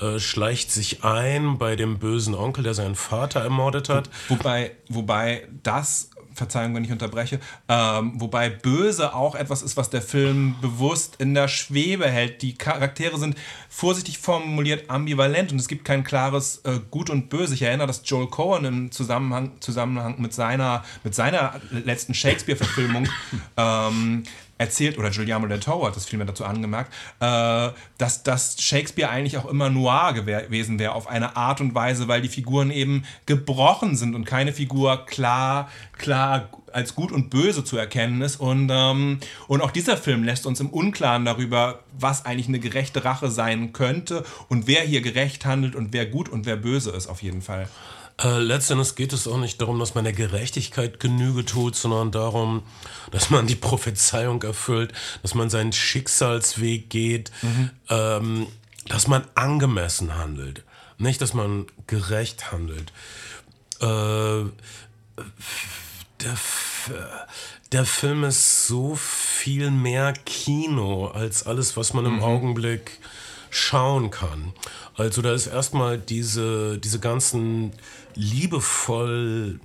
äh, schleicht sich ein bei dem bösen Onkel, der seinen Vater ermordet hat. Wobei, wobei das Verzeihung, wenn ich unterbreche, ähm, wobei böse auch etwas ist, was der Film bewusst in der Schwebe hält. Die Charaktere sind vorsichtig formuliert ambivalent und es gibt kein klares äh, Gut und Böse. Ich erinnere, dass Joel Cohen im Zusammenhang, Zusammenhang mit, seiner, mit seiner letzten Shakespeare-Verfilmung ähm, erzählt, oder Giuliano del Toro hat das vielmehr dazu angemerkt, äh, dass, dass Shakespeare eigentlich auch immer noir gewesen wäre, auf eine Art und Weise, weil die Figuren eben gebrochen sind und keine Figur klar, klar als gut und böse zu erkennen ist. Und, ähm, und auch dieser Film lässt uns im Unklaren darüber, was eigentlich eine gerechte Rache sein könnte und wer hier gerecht handelt und wer gut und wer böse ist, auf jeden Fall. Äh, letztendlich geht es auch nicht darum, dass man der Gerechtigkeit Genüge tut, sondern darum, dass man die Prophezeiung erfüllt, dass man seinen Schicksalsweg geht, mhm. ähm, dass man angemessen handelt, nicht, dass man gerecht handelt. Äh, der, der Film ist so viel mehr Kino als alles, was man im mhm. Augenblick schauen kann. Also da ist erstmal diese, diese ganzen liebevoll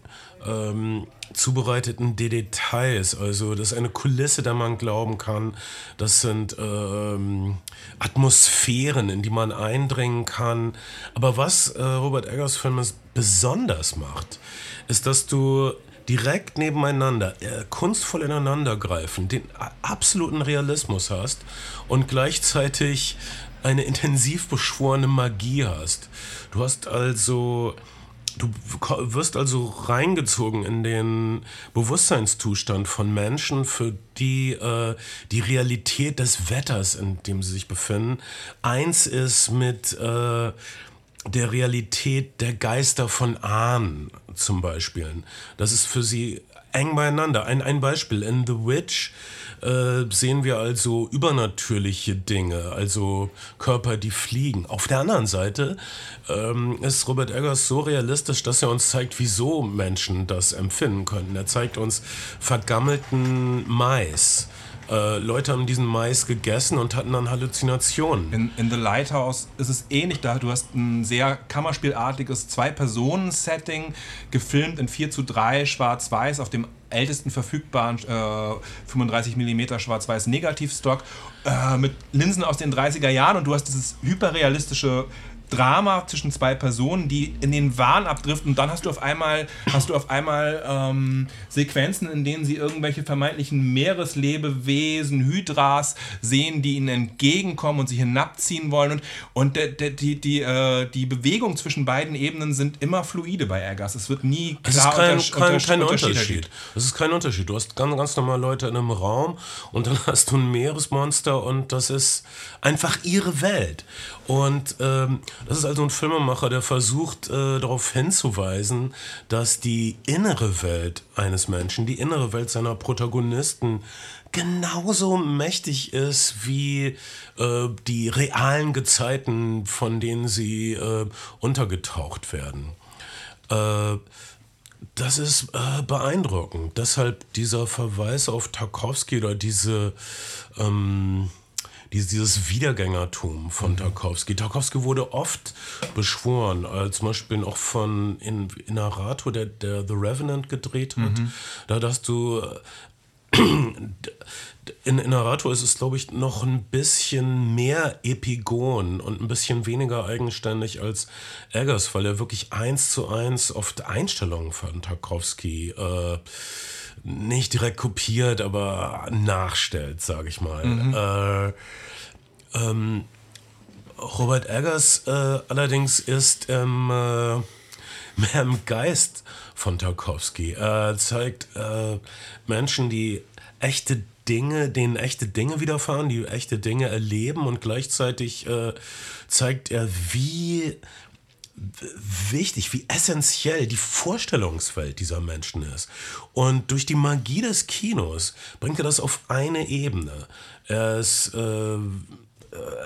ähm, zubereiteten Details. Also das ist eine Kulisse, der man glauben kann. Das sind ähm, Atmosphären, in die man eindringen kann. Aber was äh, Robert Eggers Film besonders macht, ist, dass du direkt nebeneinander, äh, kunstvoll ineinandergreifen, den absoluten Realismus hast und gleichzeitig eine intensiv beschworene Magie hast. Du hast also du wirst also reingezogen in den Bewusstseinszustand von Menschen, für die äh, die Realität des Wetters, in dem sie sich befinden, eins ist mit äh, der Realität der Geister von Ahn zum Beispiel. Das ist für sie eng beieinander. Ein, ein Beispiel, in The Witch äh, sehen wir also übernatürliche Dinge, also Körper, die fliegen. Auf der anderen Seite ähm, ist Robert Eggers so realistisch, dass er uns zeigt, wieso Menschen das empfinden können. Er zeigt uns vergammelten Mais. Äh, Leute haben diesen Mais gegessen und hatten dann Halluzinationen. In, in The Lighthouse ist es ähnlich da. Du hast ein sehr kammerspielartiges Zwei-Personen-Setting, gefilmt in 4 zu 3 schwarz-weiß auf dem ältesten verfügbaren äh, 35 mm schwarz-weiß Negativstock äh, mit Linsen aus den 30er Jahren und du hast dieses hyperrealistische Drama zwischen zwei Personen, die in den Wahn abdriften und dann hast du auf einmal, hast du auf einmal ähm, Sequenzen, in denen sie irgendwelche vermeintlichen Meereslebewesen, Hydras sehen, die ihnen entgegenkommen und sie hinabziehen wollen und, und der, der, die, die, äh, die Bewegung zwischen beiden Ebenen sind immer fluide bei Eggers. Es wird nie klar es ist kein, kein, kein Unterschied. Es ist kein Unterschied. Du hast ganz, ganz normal Leute in einem Raum und dann hast du ein Meeresmonster und das ist einfach ihre Welt. Und ähm, das ist also ein Filmemacher, der versucht äh, darauf hinzuweisen, dass die innere Welt eines Menschen, die innere Welt seiner Protagonisten genauso mächtig ist wie äh, die realen Gezeiten, von denen sie äh, untergetaucht werden. Äh, das ist äh, beeindruckend. Deshalb dieser Verweis auf Tarkovsky oder diese ähm, dieses Wiedergängertum von mhm. Tarkovsky. Tarkovsky wurde oft beschworen, als zum Beispiel auch von in, Inarato, der, der The Revenant gedreht hat. Mhm. Da hast du in Inarato ist es, glaube ich, noch ein bisschen mehr Epigon und ein bisschen weniger eigenständig als Eggers, weil er wirklich eins zu eins oft Einstellungen von Tarkovsky äh, nicht direkt kopiert, aber nachstellt, sage ich mal. Mhm. Äh, ähm, Robert Eggers äh, allerdings ist ähm, äh, mehr im Geist von Tarkovsky. Er zeigt äh, Menschen, die echte Dinge, denen echte Dinge widerfahren, die echte Dinge erleben und gleichzeitig äh, zeigt er, wie wichtig, wie essentiell die Vorstellungswelt dieser Menschen ist. Und durch die Magie des Kinos bringt er das auf eine Ebene. Er ist äh,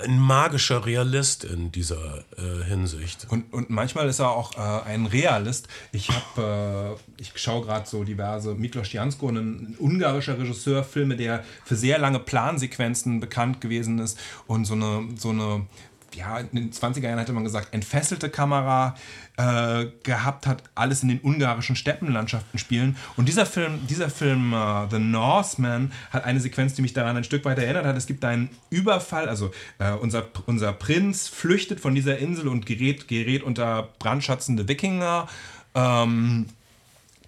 ein magischer Realist in dieser äh, Hinsicht. Und, und manchmal ist er auch äh, ein Realist. Ich habe, äh, ich schaue gerade so diverse Miklos Jansko, ein, ungarischer Regisseur, Filme, der für sehr lange Plansequenzen bekannt gewesen ist und so eine, so eine ja, in den 20er Jahren hätte man gesagt, entfesselte Kamera äh, gehabt hat, alles in den ungarischen Steppenlandschaften spielen. Und dieser Film, dieser Film uh, The Northman hat eine Sequenz, die mich daran ein Stück weit erinnert hat. Es gibt einen Überfall, also äh, unser, unser Prinz flüchtet von dieser Insel und gerät, gerät unter brandschatzende Wikinger. Ähm,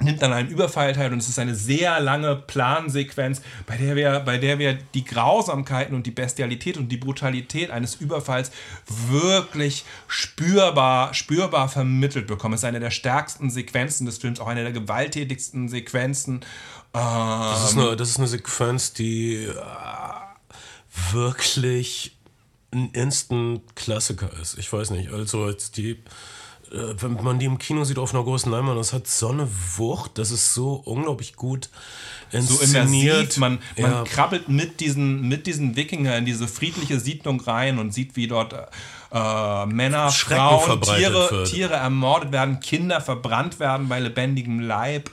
nimmt dann einen Überfall teil und es ist eine sehr lange Plansequenz, bei der wir, bei der wir die Grausamkeiten und die Bestialität und die Brutalität eines Überfalls wirklich spürbar, spürbar vermittelt bekommen. Es ist eine der stärksten Sequenzen des Films, auch eine der gewalttätigsten Sequenzen. das, ist eine, das ist eine Sequenz, die äh, wirklich ein Instant-Klassiker ist. Ich weiß nicht, also jetzt die wenn man die im Kino sieht auf einer großen Leinwand, das hat so eine Wucht, das ist so unglaublich gut inszeniert. So man, man ja. krabbelt mit diesen, mit diesen Wikinger in diese friedliche Siedlung rein und sieht, wie dort äh, Männer, Frauen, Tiere, Tiere ermordet werden, Kinder verbrannt werden bei lebendigem Leib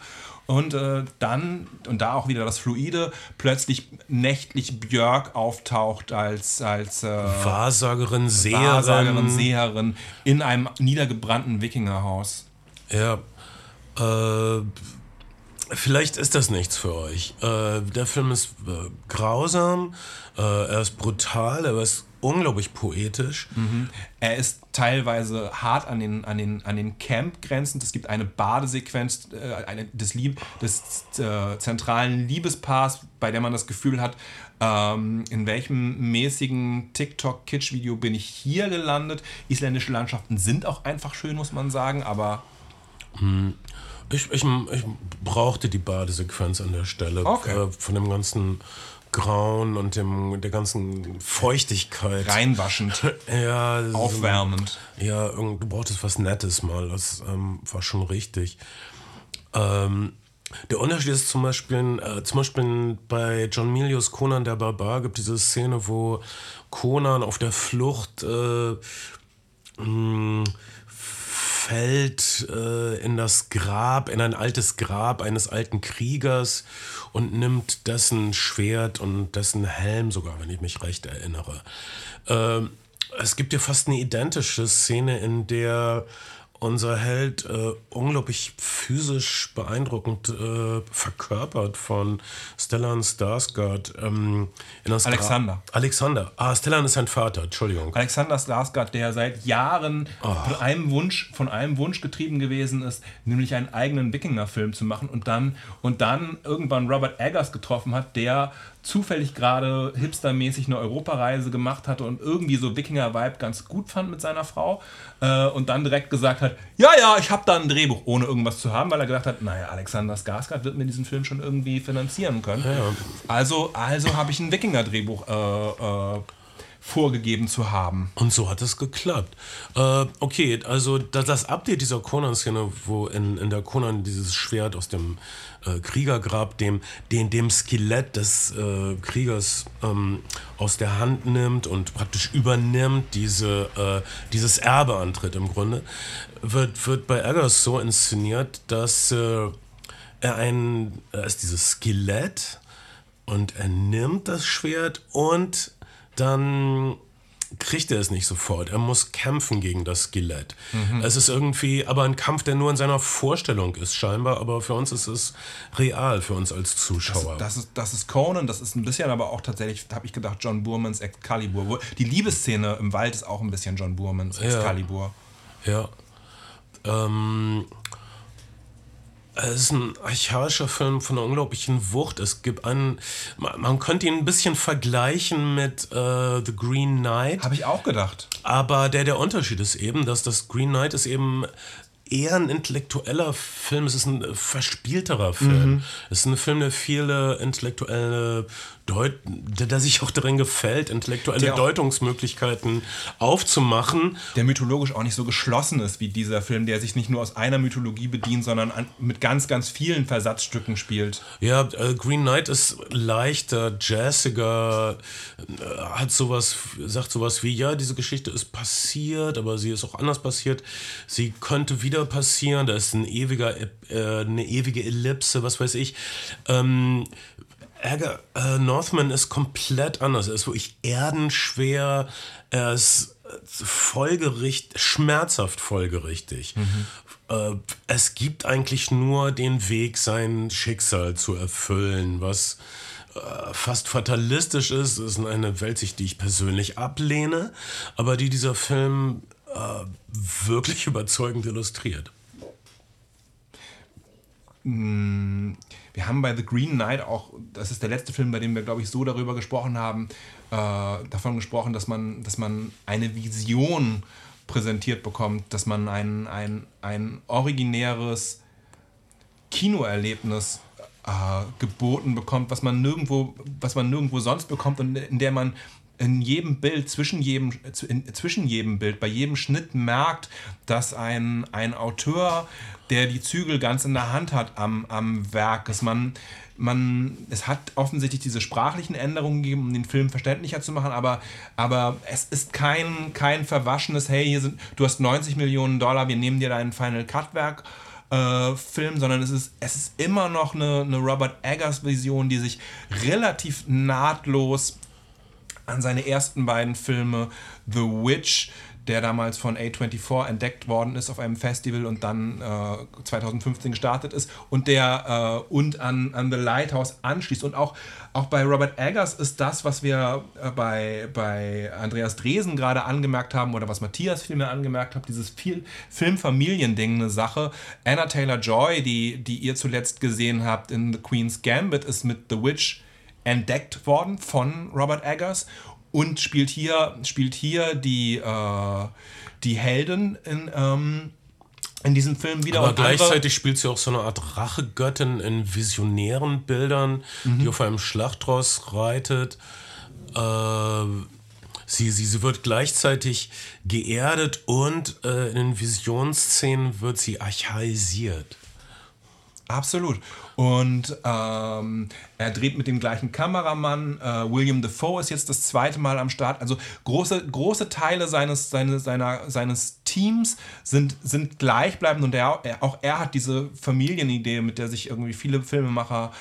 und äh, dann, und da auch wieder das Fluide, plötzlich nächtlich Björk auftaucht als, als äh, Wahrsagerin, Seherin. Wahrsagerin, Seherin in einem niedergebrannten Wikingerhaus. Ja, äh, vielleicht ist das nichts für euch. Äh, der Film ist äh, grausam, äh, er ist brutal, er ist unglaublich poetisch. Mhm. Er ist teilweise hart an den, an den, an den Camp-Grenzen. Es gibt eine Badesequenz äh, eine, des, Lieb des äh, zentralen Liebespaars, bei der man das Gefühl hat, ähm, in welchem mäßigen TikTok-Kitsch-Video bin ich hier gelandet. Isländische Landschaften sind auch einfach schön, muss man sagen, aber. Hm. Ich, ich, ich brauchte die Badesequenz an der Stelle okay. äh, von dem ganzen Grauen und dem, der ganzen Feuchtigkeit. Reinwaschend. ja. Aufwärmend. Ja, du brauchtest was Nettes mal. Das ähm, war schon richtig. Ähm, der Unterschied ist zum Beispiel, äh, zum Beispiel bei John Milius Conan der Barbar gibt diese Szene, wo Conan auf der Flucht äh, mh, fällt äh, in das Grab, in ein altes Grab eines alten Kriegers und nimmt dessen Schwert und dessen Helm sogar, wenn ich mich recht erinnere. Ähm, es gibt ja fast eine identische Szene, in der unser Held äh, unglaublich physisch beeindruckend äh, verkörpert von Stellan Skarsgård. Ähm, Alexander. Gra Alexander. Ah, Stellan ist sein Vater, Entschuldigung. Alexander Skarsgård, der seit Jahren Oh. von, einem Wunsch, von einem Wunsch getrieben gewesen ist, nämlich einen eigenen Wikinger-Film zu machen und dann, und dann irgendwann Robert Eggers getroffen hat, der zufällig gerade hipstermäßig eine Europareise gemacht hatte und irgendwie so Wikinger-Vibe ganz gut fand mit seiner Frau äh, und dann direkt gesagt hat, ja, ja, ich habe da ein Drehbuch, ohne irgendwas zu haben, weil er gedacht hat, naja, Alexander Skarsgård wird mir diesen Film schon irgendwie finanzieren können. Also, also habe ich ein Wikinger-Drehbuch äh, äh, vorgegeben zu haben. Und so hat es geklappt. Äh, okay, also das, Update dieser Conan-Szene, wo in, in der Conan dieses Schwert aus dem äh, Kriegergrab dem, den, dem Skelett des äh, Kriegers ähm, aus der Hand nimmt und praktisch übernimmt, diese, äh, dieses Erbe antritt im Grunde, wird, wird bei Eggers so inszeniert, dass äh, er ein, er ist dieses Skelett und er nimmt das Schwert und dann kriegt er es nicht sofort. Er muss kämpfen gegen das Skelett. Es ist irgendwie aber ein Kampf, der nur in seiner Vorstellung ist, scheinbar, aber für uns ist es real, für uns als Zuschauer. Das ist, das ist Conan, das ist ein bisschen aber auch tatsächlich, habe ich gedacht, John Burmans Excalibur. Die Liebesszene im Wald ist auch ein bisschen John Burmans Excalibur. Ja. Ähm, es ist ein archaischer Film von einer unglaublichen Wucht. Es gibt einen, man könnte ihn ein bisschen vergleichen mit äh, The Green Knight. Habe ich auch gedacht. Aber der, der Unterschied ist eben, dass das Green Knight ist eben eher ein intellektueller Film. Es ist ein äh, verspielterer Film. Es ist ein Film, der viele intellektuelle Deut der, der sich auch darin gefällt, intellektuelle Der Deutungsmöglichkeiten aufzumachen. Der mythologisch auch nicht so geschlossen ist wie dieser Film, der sich nicht nur aus einer Mythologie bedient, sondern an, mit ganz, ganz vielen Versatzstücken spielt. Ja, äh, Green Knight ist leichter, jazziger, äh, hat sowas, sagt sowas wie, ja, diese Geschichte ist passiert, aber sie ist auch anders passiert. Sie könnte wieder passieren, da ist ein ewiger, äh, eine ewige Ellipse, was weiß ich. Ähm, Ärger, äh, Northman ist komplett anders. Er ist wirklich erdenschwer, er ist äh, folgerichtig, schmerzhaft folgerichtig. Äh, es gibt eigentlich nur den Weg, sein Schicksal zu erfüllen, was äh, fast fatalistisch ist. Es ist eine Weltsicht, die ich persönlich ablehne, aber die dieser Film äh, wirklich überzeugend illustriert. Wir haben bei The Green Knight auch, das ist der letzte Film, bei dem wir, glaube ich, so darüber gesprochen haben, äh, davon gesprochen, dass man, dass man eine Vision präsentiert bekommt, dass man ein, ein, ein originäres Kinoerlebnis äh, geboten bekommt, was man nirgendwo, was man nirgendwo sonst bekommt und in der man in jedem Bild, zwischen jedem, zwischen jedem Bild, bei jedem Schnitt merkt, dass ein, ein Autor, der die Zügel ganz in der Hand hat am, am Werk ist. Man, man, es hat offensichtlich diese sprachlichen Änderungen gegeben, um den Film verständlicher zu machen, aber, aber es ist kein, kein verwaschenes, hey, hier sind, du hast 90 Millionen Dollar, wir nehmen dir dein Final Cut Werk äh, Film, sondern es ist, es ist immer noch eine, eine Robert Eggers Vision, die sich relativ nahtlos an seine ersten beiden Filme The Witch, der damals von A24 entdeckt worden ist auf einem Festival und dann äh, 2015 gestartet ist und der äh, und an, an The Lighthouse anschließt. Und auch, auch bei Robert Eggers ist das, was wir äh, bei, bei Andreas Dresen gerade angemerkt haben oder was Matthias vielmehr angemerkt hat, dieses viel Film-Familien-Ding eine Sache. Anna Taylor-Joy, die, die ihr zuletzt gesehen habt in The Queen's Gambit, ist mit The Witch entdeckt worden von Robert Eggers und spielt hier, spielt hier die, äh, die Heldin in, ähm, in diesem Film wieder. Aber gleichzeitig spielt sie auch so eine Art Rachegöttin in visionären Bildern, die auf einem Schlachtross reitet. Äh, sie, sie, sie wird gleichzeitig geerdet und äh, in den Visionsszenen wird sie archaisiert. Absolut. Und ähm, er dreht mit dem gleichen Kameramann. Äh, William Defoe ist jetzt das zweite Mal am Start. Also große, große Teile seines, seine, seiner, seines Teams sind, sind gleichbleibend und er, auch er hat diese Familienidee, mit der sich irgendwie viele Filmemacher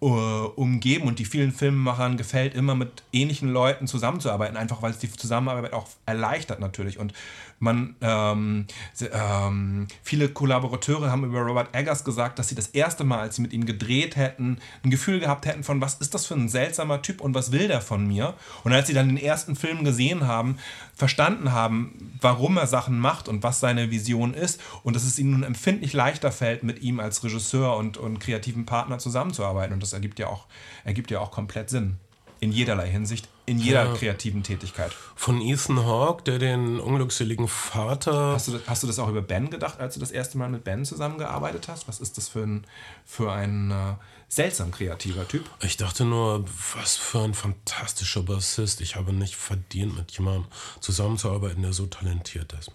äh, umgeben und die vielen Filmemachern gefällt, immer mit ähnlichen Leuten zusammenzuarbeiten, einfach weil es die Zusammenarbeit auch erleichtert natürlich. Und man, ähm, ähm, viele Kollaborateure haben über Robert Eggers gesagt, dass sie das erste Mal, als sie mit ihm gedreht hätten, ein Gefühl gehabt hätten von, was ist das für ein seltsamer Typ und was will der von mir? Und als sie dann den ersten Film gesehen haben, verstanden haben, warum er Sachen macht und was seine Vision ist und dass es ihnen nun empfindlich leichter fällt, mit ihm als Regisseur und, und kreativen Partner zusammenzuarbeiten. Und das ergibt ja auch, ergibt ja auch komplett Sinn. In jederlei Hinsicht, in jeder ja. kreativen Tätigkeit. Von Ethan Hawke, der den unglückseligen Vater. Hast du, das, hast du das auch über Ben gedacht, als du das erste Mal mit Ben zusammengearbeitet hast? Was ist das für ein, für ein äh, seltsam kreativer Typ? Ich dachte nur, was für ein fantastischer Bassist. Ich habe nicht verdient, mit jemandem zusammenzuarbeiten, der so talentiert ist.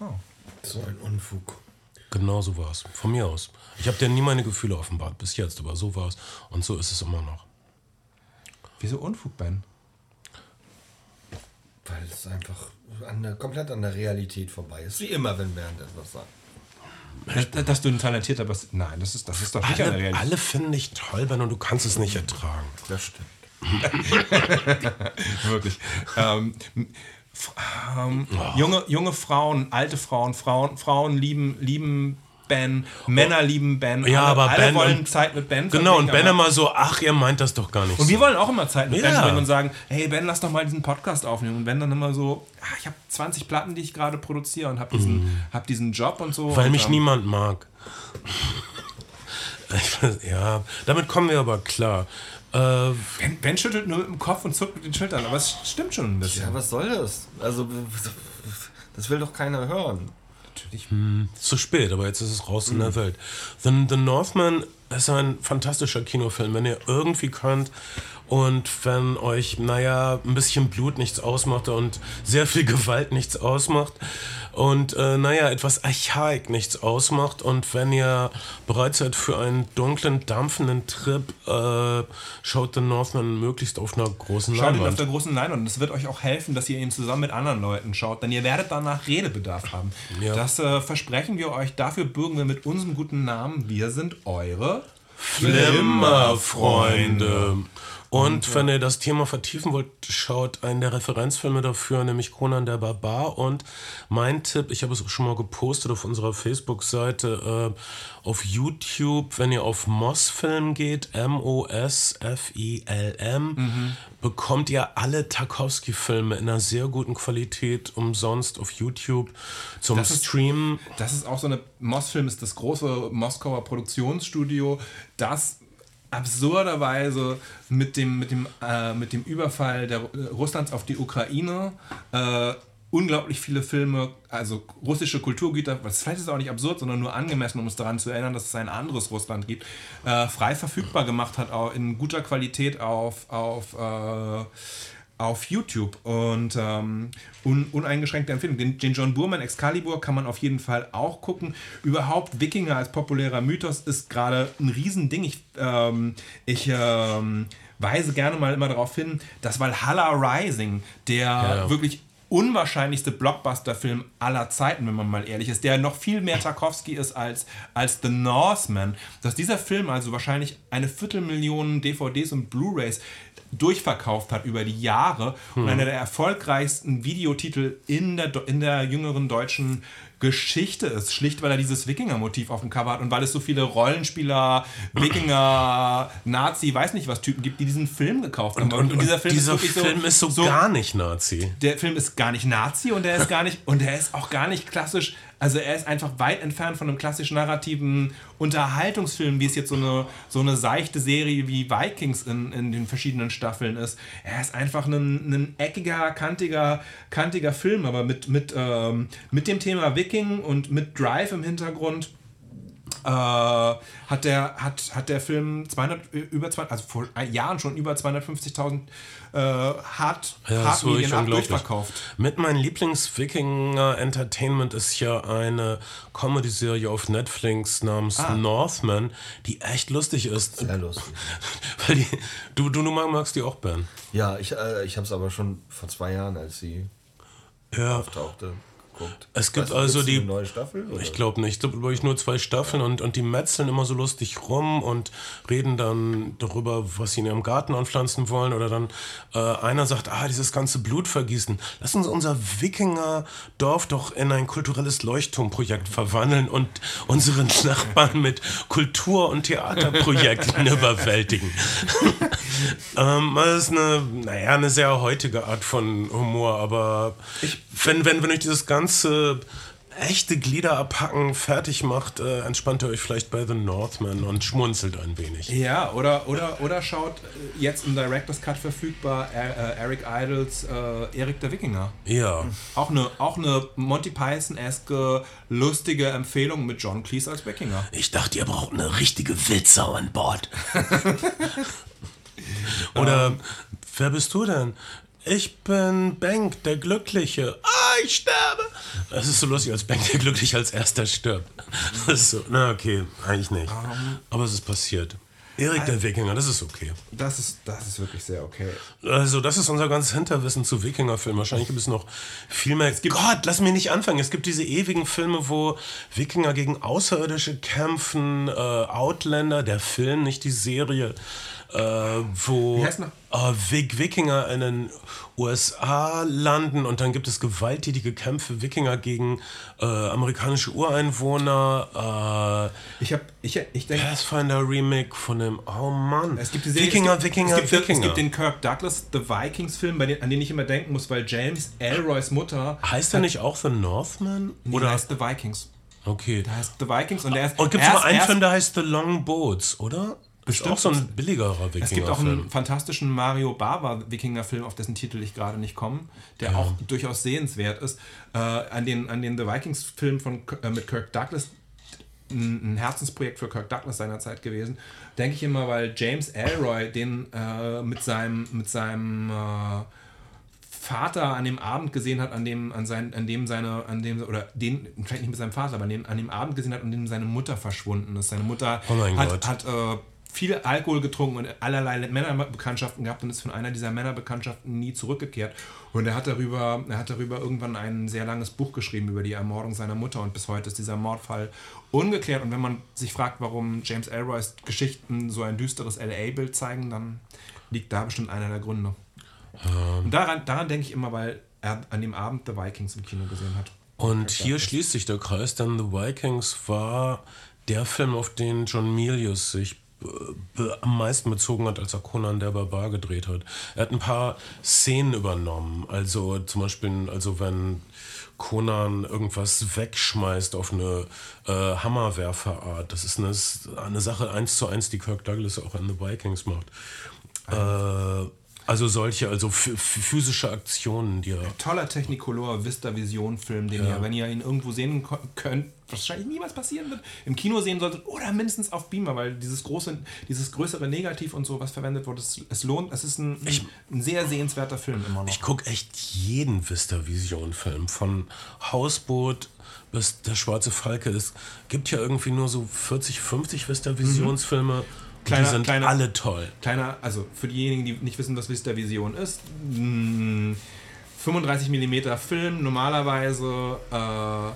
Oh. So ein Unfug. Genau so war es. Von mir aus. Ich habe dir nie meine Gefühle offenbart, bis jetzt, aber so war es. Und so ist es immer noch. Wieso Unfug, Ben? Weil es einfach an der, komplett an der Realität vorbei ist. Wie immer, wenn Bernd etwas sagt. Dass, dass, du ein talentierter bist. Nein, das ist, das ist doch nicht alle, an der Realität. Alle finden dich toll, Ben, und du kannst es nicht ertragen. Das stimmt. Wirklich. Ähm, ähm, oh. junge, junge Frauen, alte Frauen, Frauen, Frauen lieben, lieben Ben, Männer lieben Ben. Ja, alle, aber alle Ben wollen und, Zeit mit Ben Genau, und Ben immer so, ach, ihr meint das doch gar nicht. Und so. wir wollen auch immer Zeit mit ja. Ben verbringen und sagen, hey Ben, lass doch mal diesen Podcast aufnehmen. Und Ben dann immer so, ach, ich habe 20 Platten, die ich gerade produziere und habe diesen, mm. hab diesen Job und so. Weil und, mich ähm, niemand mag. ja, damit kommen wir aber klar. Äh, ben, ben, schüttelt nur mit dem Kopf und zuckt mit den Schultern, aber es stimmt schon ein bisschen. Ja, was soll das? Also, das will doch keiner hören natürlich. Hm, zu spät, aber jetzt ist es raus mhm. in der hm. Welt. The, The Northman ist ein fantastischer Kinofilm. Wenn ihr irgendwie könnt, und wenn euch, naja, ein bisschen Blut nichts ausmacht und sehr viel Gewalt nichts ausmacht und, äh, naja, etwas Archaik nichts ausmacht und wenn ihr bereit seid für einen dunklen, dampfenden Trip, äh, schaut The Northman möglichst auf einer großen Schaut Leinwand. Schaut ihn auf der großen Leinwand und es wird euch auch helfen, dass ihr ihn zusammen mit anderen Leuten schaut, denn ihr werdet danach Redebedarf haben. Ja. Das äh, versprechen wir euch. Dafür bürgen wir mit unserem guten Namen. Wir sind eure Flimmerfreunde. Und wenn ihr das Thema vertiefen wollt, schaut einen der Referenzfilme dafür, nämlich Conan der Barbar. Und mein Tipp, ich habe es auch schon mal gepostet auf unserer Facebook-Seite, äh, auf YouTube, wenn ihr auf Moss-Film geht, M-O-S-F-I-L-M, mhm. bekommt ihr alle Tarkovsky-Filme in einer sehr guten Qualität umsonst auf YouTube zum das Streamen. Ist, das ist auch so eine, Moss-Film ist das große Moskauer Produktionsstudio, das absurderweise mit dem, mit dem, äh, mit dem Überfall der, äh, Russlands auf die Ukraine äh, unglaublich viele Filme, also russische Kulturgüter, was vielleicht ist auch nicht absurd, sondern nur angemessen, um uns daran zu erinnern, dass es ein anderes Russland gibt, äh, frei verfügbar gemacht hat, auch in guter Qualität auf, auf äh, auf YouTube und ähm, un uneingeschränkte Empfehlung. Den, den, John Burman Excalibur kann man auf jeden Fall auch gucken. Überhaupt Wikinger als populärer Mythos ist gerade ein Riesending. Ich, ähm, ich ähm, weise gerne mal immer darauf hin, dass Valhalla Rising, der ja. wirklich unwahrscheinlichste Blockbuster-Film aller Zeiten, wenn man mal ehrlich ist, der noch viel mehr Tarkovsky ist als, als The Northman, dass dieser Film also wahrscheinlich eine Viertelmillion DVDs und Blu-rays durchverkauft hat über die Jahre hm. und einer der erfolgreichsten Videotitel in der, in der jüngeren deutschen Geschichte ist. Schlicht, weil er dieses Wikinger-Motiv auf dem Cover hat und weil es so viele Rollenspieler, Wikinger, Nazi, weiß nicht was Typen gibt, die diesen Film gekauft haben. Und, und, und dieser Film, dieser ist, Film so, ist so, so, gar nicht Nazi. Der Film ist gar nicht Nazi und er ist gar nicht und er ist auch gar nicht klassisch also er ist einfach weit entfernt von einem klassisch narrativen Unterhaltungsfilm, wie es jetzt so eine, so eine seichte Serie wie Vikings in, in den verschiedenen Staffeln ist. Er ist einfach ein, ein eckiger, kantiger, kantiger Film, aber mit, mit, ähm, mit dem Thema Viking und mit Drive im Hintergrund äh, hat, der, hat, hat der Film 200, über 200, also vor Jahren schon über 250.000 äh, hart, ja, hart Medien durchverkauft. Mit meinem Lieblings-Wikinger-Entertainment ist ja eine Comedy-Serie auf Netflix namens ah. Northman, die echt lustig ist. Sehr lustig. Weil die, du, du, du magst die auch, Ben. Ja, ich, äh, ich habe es aber schon vor zwei Jahren, als sie ja. auftauchte geguckt. Es gibt Weißt also die- neue Staffel? Oder? Ich glaube nicht. Ich glaube, glaube ich, nur zwei Staffeln und, und die metzeln immer so lustig rum und reden dann darüber, was sie in ihrem Garten anpflanzen wollen. Oder dann äh, einer sagt, ah, dieses ganze Blutvergießen. Lass uns unser Wikinger-Dorf doch in ein kulturelles Leuchtturmprojekt verwandeln und unseren Nachbarn mit Kultur- und Theaterprojekten überwältigen. ähm, das ist eine, naja, eine sehr heutige Art von Humor, aber wenn, wenn, wenn euch dieses ganze echte Glieder abhacken fertig macht, äh, entspannt ihr euch vielleicht bei The Northman und schmunzelt ein wenig. Ja, oder, oder, oder schaut äh, jetzt im Director's Cut verfügbar äh, äh, Eric Idles äh, Erik der Wikinger. Ja. Auch eine, auch eine Monty Python-eske lustige Empfehlung mit John Cleese als Wikinger. Ich dachte, ihr braucht eine richtige Wildsau an Bord. Oder wer bist du denn? Ich bin Bank, der Glückliche. Ah, ich sterbe. Das ist so lustig, als Bank, der Glückliche als erster stirbt. Das ist so, na okay, eigentlich nicht. Aber es ist passiert. Erik der Wikinger, das ist okay. Das ist, das ist wirklich sehr okay. Also, das ist unser ganzes Hinterwissen zu Wikingerfilmen. Wahrscheinlich gibt es noch viel mehr. Gott, lass mich nicht anfangen. Es gibt diese ewigen Filme, wo Wikinger gegen Außerirdische kämpfen. Äh, Outlander, der Film, nicht die Serie. Äh, wo äh, Wik Wikinger in den USA landen und dann gibt es gewalttätige Kämpfe Wikinger gegen äh, amerikanische Ureinwohner. Äh, Ich, hab, ich, ich denke, Pathfinder Remake von dem, oh Mann. Es gibt die Serie, Wikinger, es gibt, Wikinger, es gibt, Wikinger. Es gibt den Kirk Douglas The Vikings Film, den, an den ich immer denken muss, weil James Elroys Mutter Heißt der nicht auch The Northman? oder Oder? heißt The Vikings. Okay. Der heißt The Vikings und der ist Und gibt es noch einen Film, der heißt The Long Boats, oder? Bestimmt. Auch so ein billigerer Wikinger. Es gibt auch einen fantastischen Mario Bava Wikinger-Film, auf dessen Titel ich gerade nicht komme, der auch durchaus sehenswert ist. Äh, an, den, an den The Vikings-Film von K- äh, mit Kirk Douglas, ein, Herzensprojekt für Kirk Douglas seinerzeit gewesen, denke ich immer, weil James Elroy den äh, mit seinem, mit seinem äh, Vater an dem Abend gesehen hat, an dem, an sein, an dem seine, an dem, oder den, vielleicht nicht mit seinem Vater, aber an dem, an dem Abend gesehen hat, an dem seine Mutter verschwunden ist. Seine Mutter Oh hat, Gott. hat äh, viel Alkohol getrunken und allerlei Männerbekanntschaften gehabt und ist von einer dieser Männerbekanntschaften nie zurückgekehrt. Und er hat darüber, er hat darüber irgendwann ein sehr langes Buch geschrieben über die Ermordung seiner Mutter und bis heute ist dieser Mordfall ungeklärt. Und wenn man sich fragt, warum James Elroys Geschichten so ein düsteres LA-Bild zeigen, dann liegt da bestimmt einer der Gründe. Und daran, daran denke ich immer, weil er an dem Abend The Vikings im Kino gesehen hat. Und hier schließt sich der Kreis, denn The Vikings war der Film, auf den John Milius sich am meisten bezogen hat, als er Conan der Barbar gedreht hat. Er hat ein paar Szenen übernommen. Also zum Beispiel, also wenn Conan irgendwas wegschmeißt auf eine äh, Hammerwerferart. Das ist eine, eine Sache eins zu eins, die Kirk Douglas auch in The Vikings macht. Äh, also solche, also ph- physische Aktionen, die er Toller Technicolor Vista Vision Film, den ihr, wenn ihr ihn irgendwo sehen könnt, wahrscheinlich niemals passieren wird, im Kino sehen solltet oder mindestens auf Beamer, weil dieses große, dieses größere Negativ und so, was verwendet wurde, es, es lohnt, es ist ein, ein sehr sehenswerter Film immer noch. Ich gucke echt jeden Vista Vision Film von Hausboot bis der schwarze Falke. Es gibt ja irgendwie nur so 40, 50 Vista Visionsfilme. Kleiner- die sind kleiner- alle toll. Kleiner, also für diejenigen, die nicht wissen, was Vista Vision ist, mh, 35 mm Film, normalerweise äh,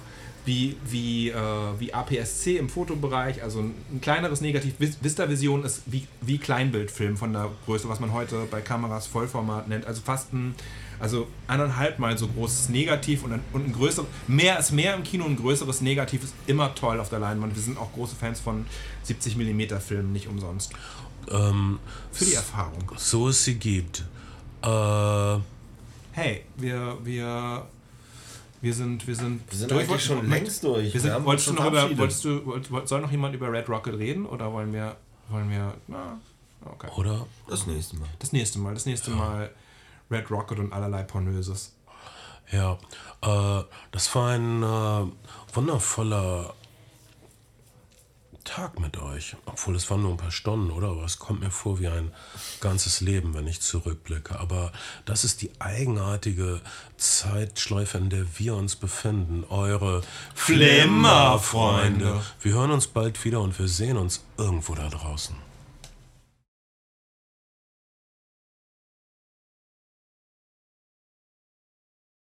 wie, wie, äh, wie APS-C im Fotobereich, also ein, ein kleineres Negativ. Vis- Vista Vision ist wie, wie Kleinbildfilm von der Größe, was man heute bei Kameras Vollformat nennt, also fast ein also eineinhalb Mal so großes Negativ und ein, und ein größeres, mehr ist mehr im Kino, ein größeres Negativ ist immer toll auf der Leinwand. Wir sind auch große Fans von 70 mm Filmen, nicht umsonst. Ähm, Für die Erfahrung. so es sie gibt. Äh, Hey, wir, wir, wir sind, wir sind, Wir sind durch. eigentlich schon längst durch. Wir sind, haben wolltest du noch schon über, wolltest du, wollt, wollt- soll noch jemand über Red Rocket reden oder wollen wir, wollen wir, na, okay. oder? Das nächste Mal. Das nächste Mal, das nächste Mal Red Rocket und allerlei Pornöses. Ja. Äh, das war ein äh, wundervoller Tag mit euch. Obwohl es waren nur ein paar Stunden, oder? Aber es kommt mir vor wie ein ganzes Leben, wenn ich zurückblicke. Aber das ist die eigenartige Zeitschleife, in der wir uns befinden. Eure Flimmerfreunde. Wir hören uns bald wieder und wir sehen uns irgendwo da draußen.